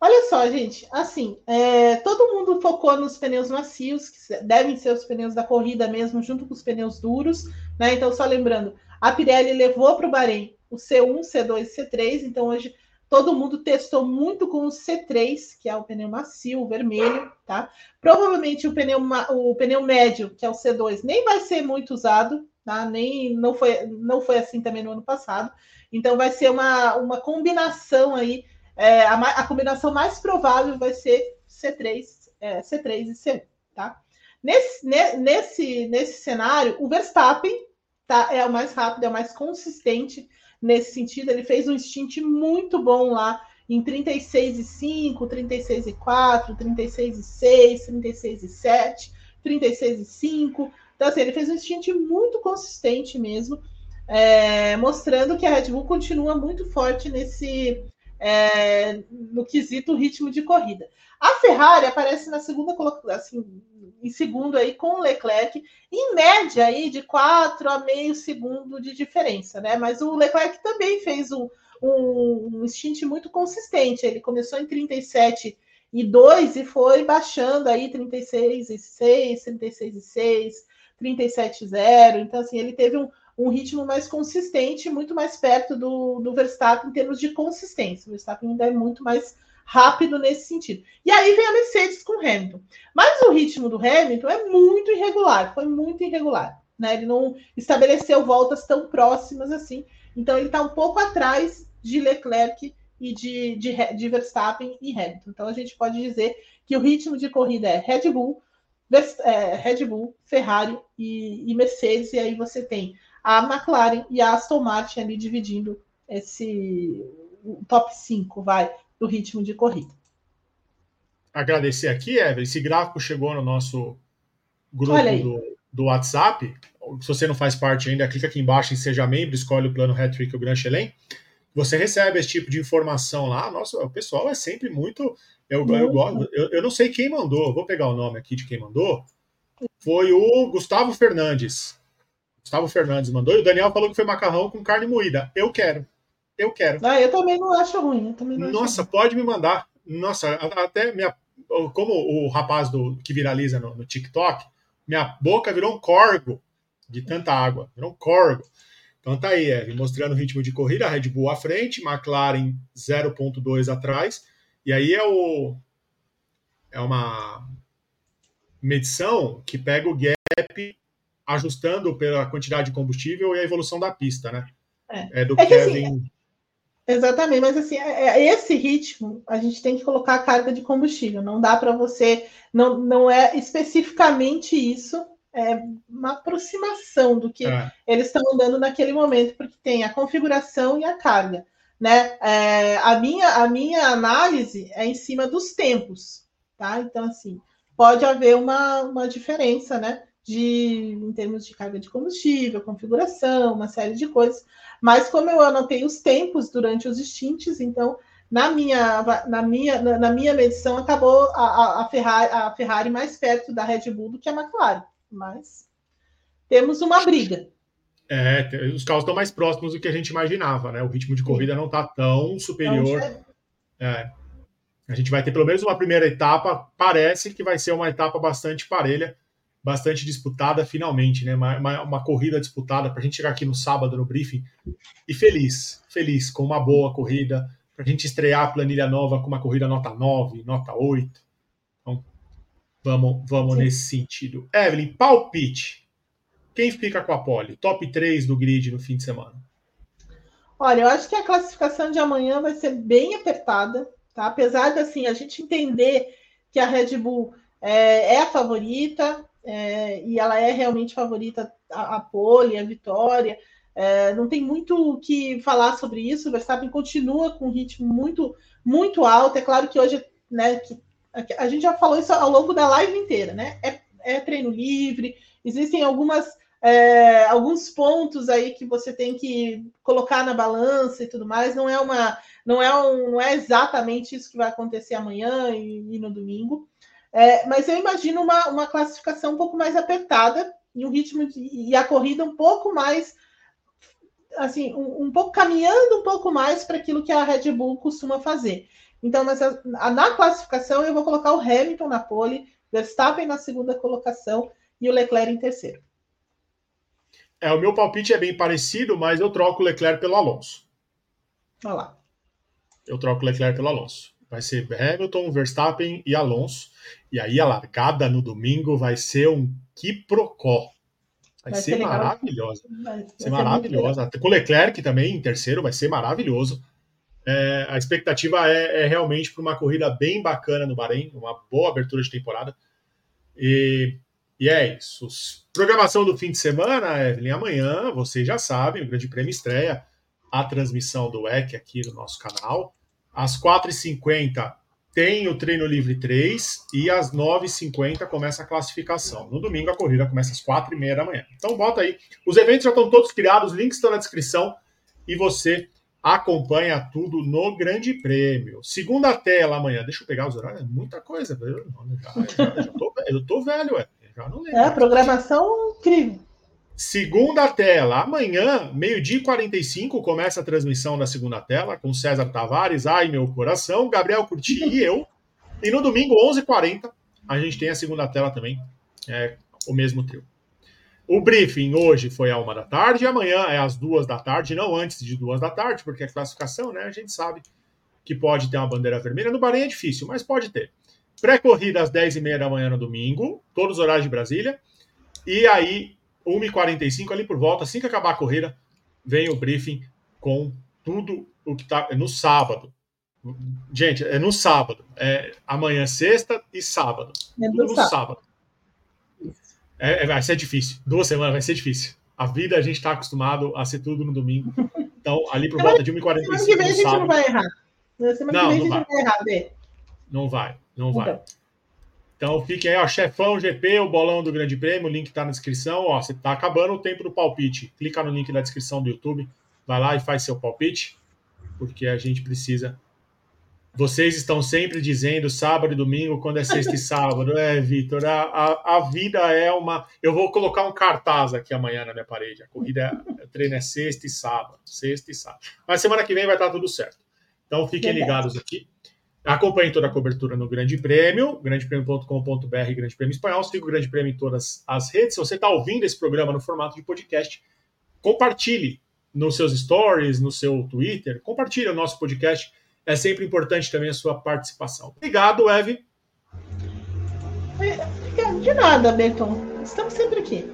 Olha só, gente, assim, é, todo mundo focou nos pneus macios, que devem ser os pneus da corrida mesmo, junto com os pneus duros, né? Então, só lembrando, a Pirelli levou para o Bahrein o C1, C2 e C3, então hoje Todo mundo testou muito com o C3, que é o pneu macio, o vermelho, tá? Provavelmente o pneu, o pneu médio, que é o C2, nem vai ser muito usado, tá? Nem não foi, não foi assim também no ano passado. Então vai ser uma, uma combinação aí. É, a, a, combinação mais provável vai ser C3, é, C3 e C1, tá? Nesse, nesse, nesse cenário, o Verstappen tá, é o mais rápido, é o mais consistente nesse sentido. Ele fez um stint muito bom lá em 36 e 5, 36 e 4, 36 e 6, 36 e 7, 36 e 5. Então, assim, ele fez um stint muito consistente mesmo, é, mostrando que a Red Bull continua muito forte nesse é, no quesito ritmo de corrida. A Ferrari aparece na segunda assim, em segundo aí com o Leclerc, em média aí de 4 a meio segundo de diferença, né? Mas o Leclerc também fez um, um, um stint muito consistente. Ele começou em 37 e 2 e foi baixando aí 36 e 6, 36 e 6, 37 e 0. Então, assim, ele teve um, um ritmo mais consistente, muito mais perto do, do Verstappen em termos de consistência. O Verstappen ainda é muito mais rápido nesse sentido. E aí vem a Mercedes com o Hamilton. Mas o ritmo do Hamilton é muito irregular, foi muito irregular, né? Ele não estabeleceu voltas tão próximas assim. Então ele está um pouco atrás de Leclerc e de, de, de, Verstappen e Hamilton. Então a gente pode dizer que o ritmo de corrida é Red Bull, é, Red Bull, Ferrari e, e, Mercedes, e aí você tem a McLaren e a Aston Martin ali dividindo esse top 5, vai, do ritmo de corrida. Agradecer aqui, Evelyn, esse gráfico chegou no nosso grupo do, do WhatsApp. Se você não faz parte ainda, clica aqui embaixo em Seja Membro, escolhe o plano Hattrick ou Grand Chelem. Você recebe esse tipo de informação lá. Nossa, o pessoal é sempre muito. Eu, eu, gosto, eu, eu não sei quem mandou, vou pegar o nome aqui de quem mandou. Foi o Gustavo Fernandes. Gustavo Fernandes mandou e o Daniel falou que foi macarrão com carne moída. Eu quero. Eu quero. Ah, eu também não acho ruim. Não Nossa, acho pode me mandar. Nossa, até minha. Como o rapaz do, que viraliza no, no TikTok, minha boca virou um corgo de tanta água. Virou um corgo. Então tá aí, Evan, mostrando o ritmo de corrida, Red Bull à frente, McLaren 0.2 atrás. E aí é o é uma medição que pega o gap ajustando pela quantidade de combustível e a evolução da pista, né? É, é do é Kevin. Assim, exatamente, mas assim, é, é, esse ritmo a gente tem que colocar a carga de combustível. Não dá para você, não, não é especificamente isso é, uma aproximação do que é. eles estão andando naquele momento, porque tem a configuração e a carga. Né? É, a, minha, a minha análise é em cima dos tempos. Tá? Então, assim, pode haver uma, uma diferença né? De, em termos de carga de combustível, configuração, uma série de coisas. Mas como eu anotei os tempos durante os stints, então na minha, na minha, na minha medição acabou a, a, Ferrari, a Ferrari mais perto da Red Bull do que a McLaren mas temos uma briga. É, os carros estão mais próximos do que a gente imaginava, né? O ritmo de corrida não está tão superior. É. A gente vai ter pelo menos uma primeira etapa, parece que vai ser uma etapa bastante parelha, bastante disputada finalmente, né? Uma, uma, uma corrida disputada para a gente chegar aqui no sábado no briefing e feliz, feliz com uma boa corrida, para a gente estrear a planilha nova com uma corrida nota 9, nota 8. Vamos, vamos nesse sentido. Evelyn, palpite. Quem fica com a pole? Top 3 do grid no fim de semana. Olha, eu acho que a classificação de amanhã vai ser bem apertada, tá? Apesar de assim, a gente entender que a Red Bull é, é a favorita, é, e ela é realmente favorita a, a pole, a vitória. É, não tem muito o que falar sobre isso. O Verstappen continua com um ritmo muito, muito alto. É claro que hoje, né, que a gente já falou isso ao longo da live inteira, né? É, é treino livre, existem algumas é, alguns pontos aí que você tem que colocar na balança e tudo mais. Não é uma, não é um, não é exatamente isso que vai acontecer amanhã e, e no domingo. É, mas eu imagino uma, uma classificação um pouco mais apertada e um ritmo de, e a corrida um pouco mais assim, um, um pouco caminhando um pouco mais para aquilo que a Red Bull costuma fazer. Então, nessa, na classificação, eu vou colocar o Hamilton na pole, Verstappen na segunda colocação e o Leclerc em terceiro. É, o meu palpite é bem parecido, mas eu troco o Leclerc pelo Alonso. Olha lá. Eu troco o Leclerc pelo Alonso. Vai ser Hamilton, Verstappen e Alonso. E aí a largada no domingo vai ser um quiprocó. Vai, vai ser, ser maravilhosa. Vai, vai ser maravilhosa. Com o Leclerc também em terceiro, vai ser maravilhoso. É, a expectativa é, é realmente para uma corrida bem bacana no Bahrein, uma boa abertura de temporada. E, e é isso. Programação do fim de semana, Evelyn, amanhã, vocês já sabem, o Grande Prêmio estreia a transmissão do EC aqui no nosso canal. Às 4h50 tem o treino livre 3 e às 9h50 começa a classificação. No domingo a corrida começa às 4h30 da manhã. Então bota aí. Os eventos já estão todos criados, links estão na descrição e você acompanha tudo no Grande Prêmio. Segunda tela amanhã. Deixa eu pegar os horários. É muita coisa. Eu, já, já, já tô, eu tô velho, ué. Já não lembro. É, programação incrível. Segunda tela. Amanhã, meio-dia e 45, começa a transmissão da segunda tela com César Tavares, Ai Meu Coração, Gabriel Curti e eu. E no domingo, 11h40, a gente tem a segunda tela também. É o mesmo trio. O briefing hoje foi à uma da tarde, amanhã é às duas da tarde, não antes de duas da tarde, porque a classificação, né? A gente sabe que pode ter uma bandeira vermelha. No Bahrein é difícil, mas pode ter. Pré-corrida às 10 e meia da manhã no domingo, todos os horários de Brasília. E aí, 1h45, ali por volta, assim que acabar a corrida, vem o briefing com tudo o que está no sábado. Gente, é no sábado. É amanhã, sexta e sábado. É tudo no sábado. sábado. É, é, vai ser difícil. Duas semanas vai ser difícil. A vida a gente está acostumado a ser tudo no domingo. Então, ali por volta de 1h45. Semana que vem a gente sábado, não vai errar. semana não, que vem a gente vai. não vai errar, Bê. Não vai, não vai. Então. fiquem aí, ó, chefão GP, o bolão do Grande Prêmio, o link está na descrição. Ó, você está acabando o tempo do palpite. Clica no link na descrição do YouTube, vai lá e faz seu palpite, porque a gente precisa vocês estão sempre dizendo sábado e domingo, quando é sexta e sábado. É, Vitor, a, a, a, vida é uma. Eu vou colocar um cartaz aqui amanhã na minha parede. A corrida, o treino é sexta e sábado. Sexta e sábado. Mas semana que vem vai estar tudo certo. Então fiquem ligados aqui. Acompanhem toda a cobertura no Grande Prêmio, grandepremio.com.br, Grande Prêmio Espanhol. Siga o Grande Prêmio em todas as redes. Se você está ouvindo esse programa no formato de podcast, compartilhe nos seus stories, no seu Twitter. Compartilhe o nosso podcast é sempre importante também a sua participação. Obrigado, Eve. De nada, Beton. Estamos sempre aqui.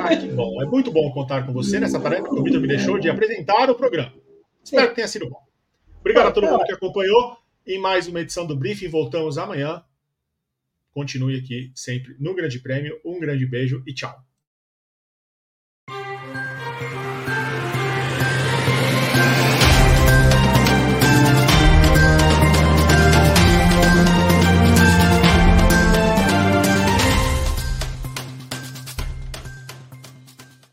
Ah, que bom. É muito bom contar com você nessa tarefa que o Vitor me deixou de apresentar o programa. Espero que tenha sido bom. Obrigado a todo mundo que acompanhou. Em mais uma edição do Briefing. Voltamos amanhã. Continue aqui sempre no Grande Prêmio. Um grande beijo e tchau.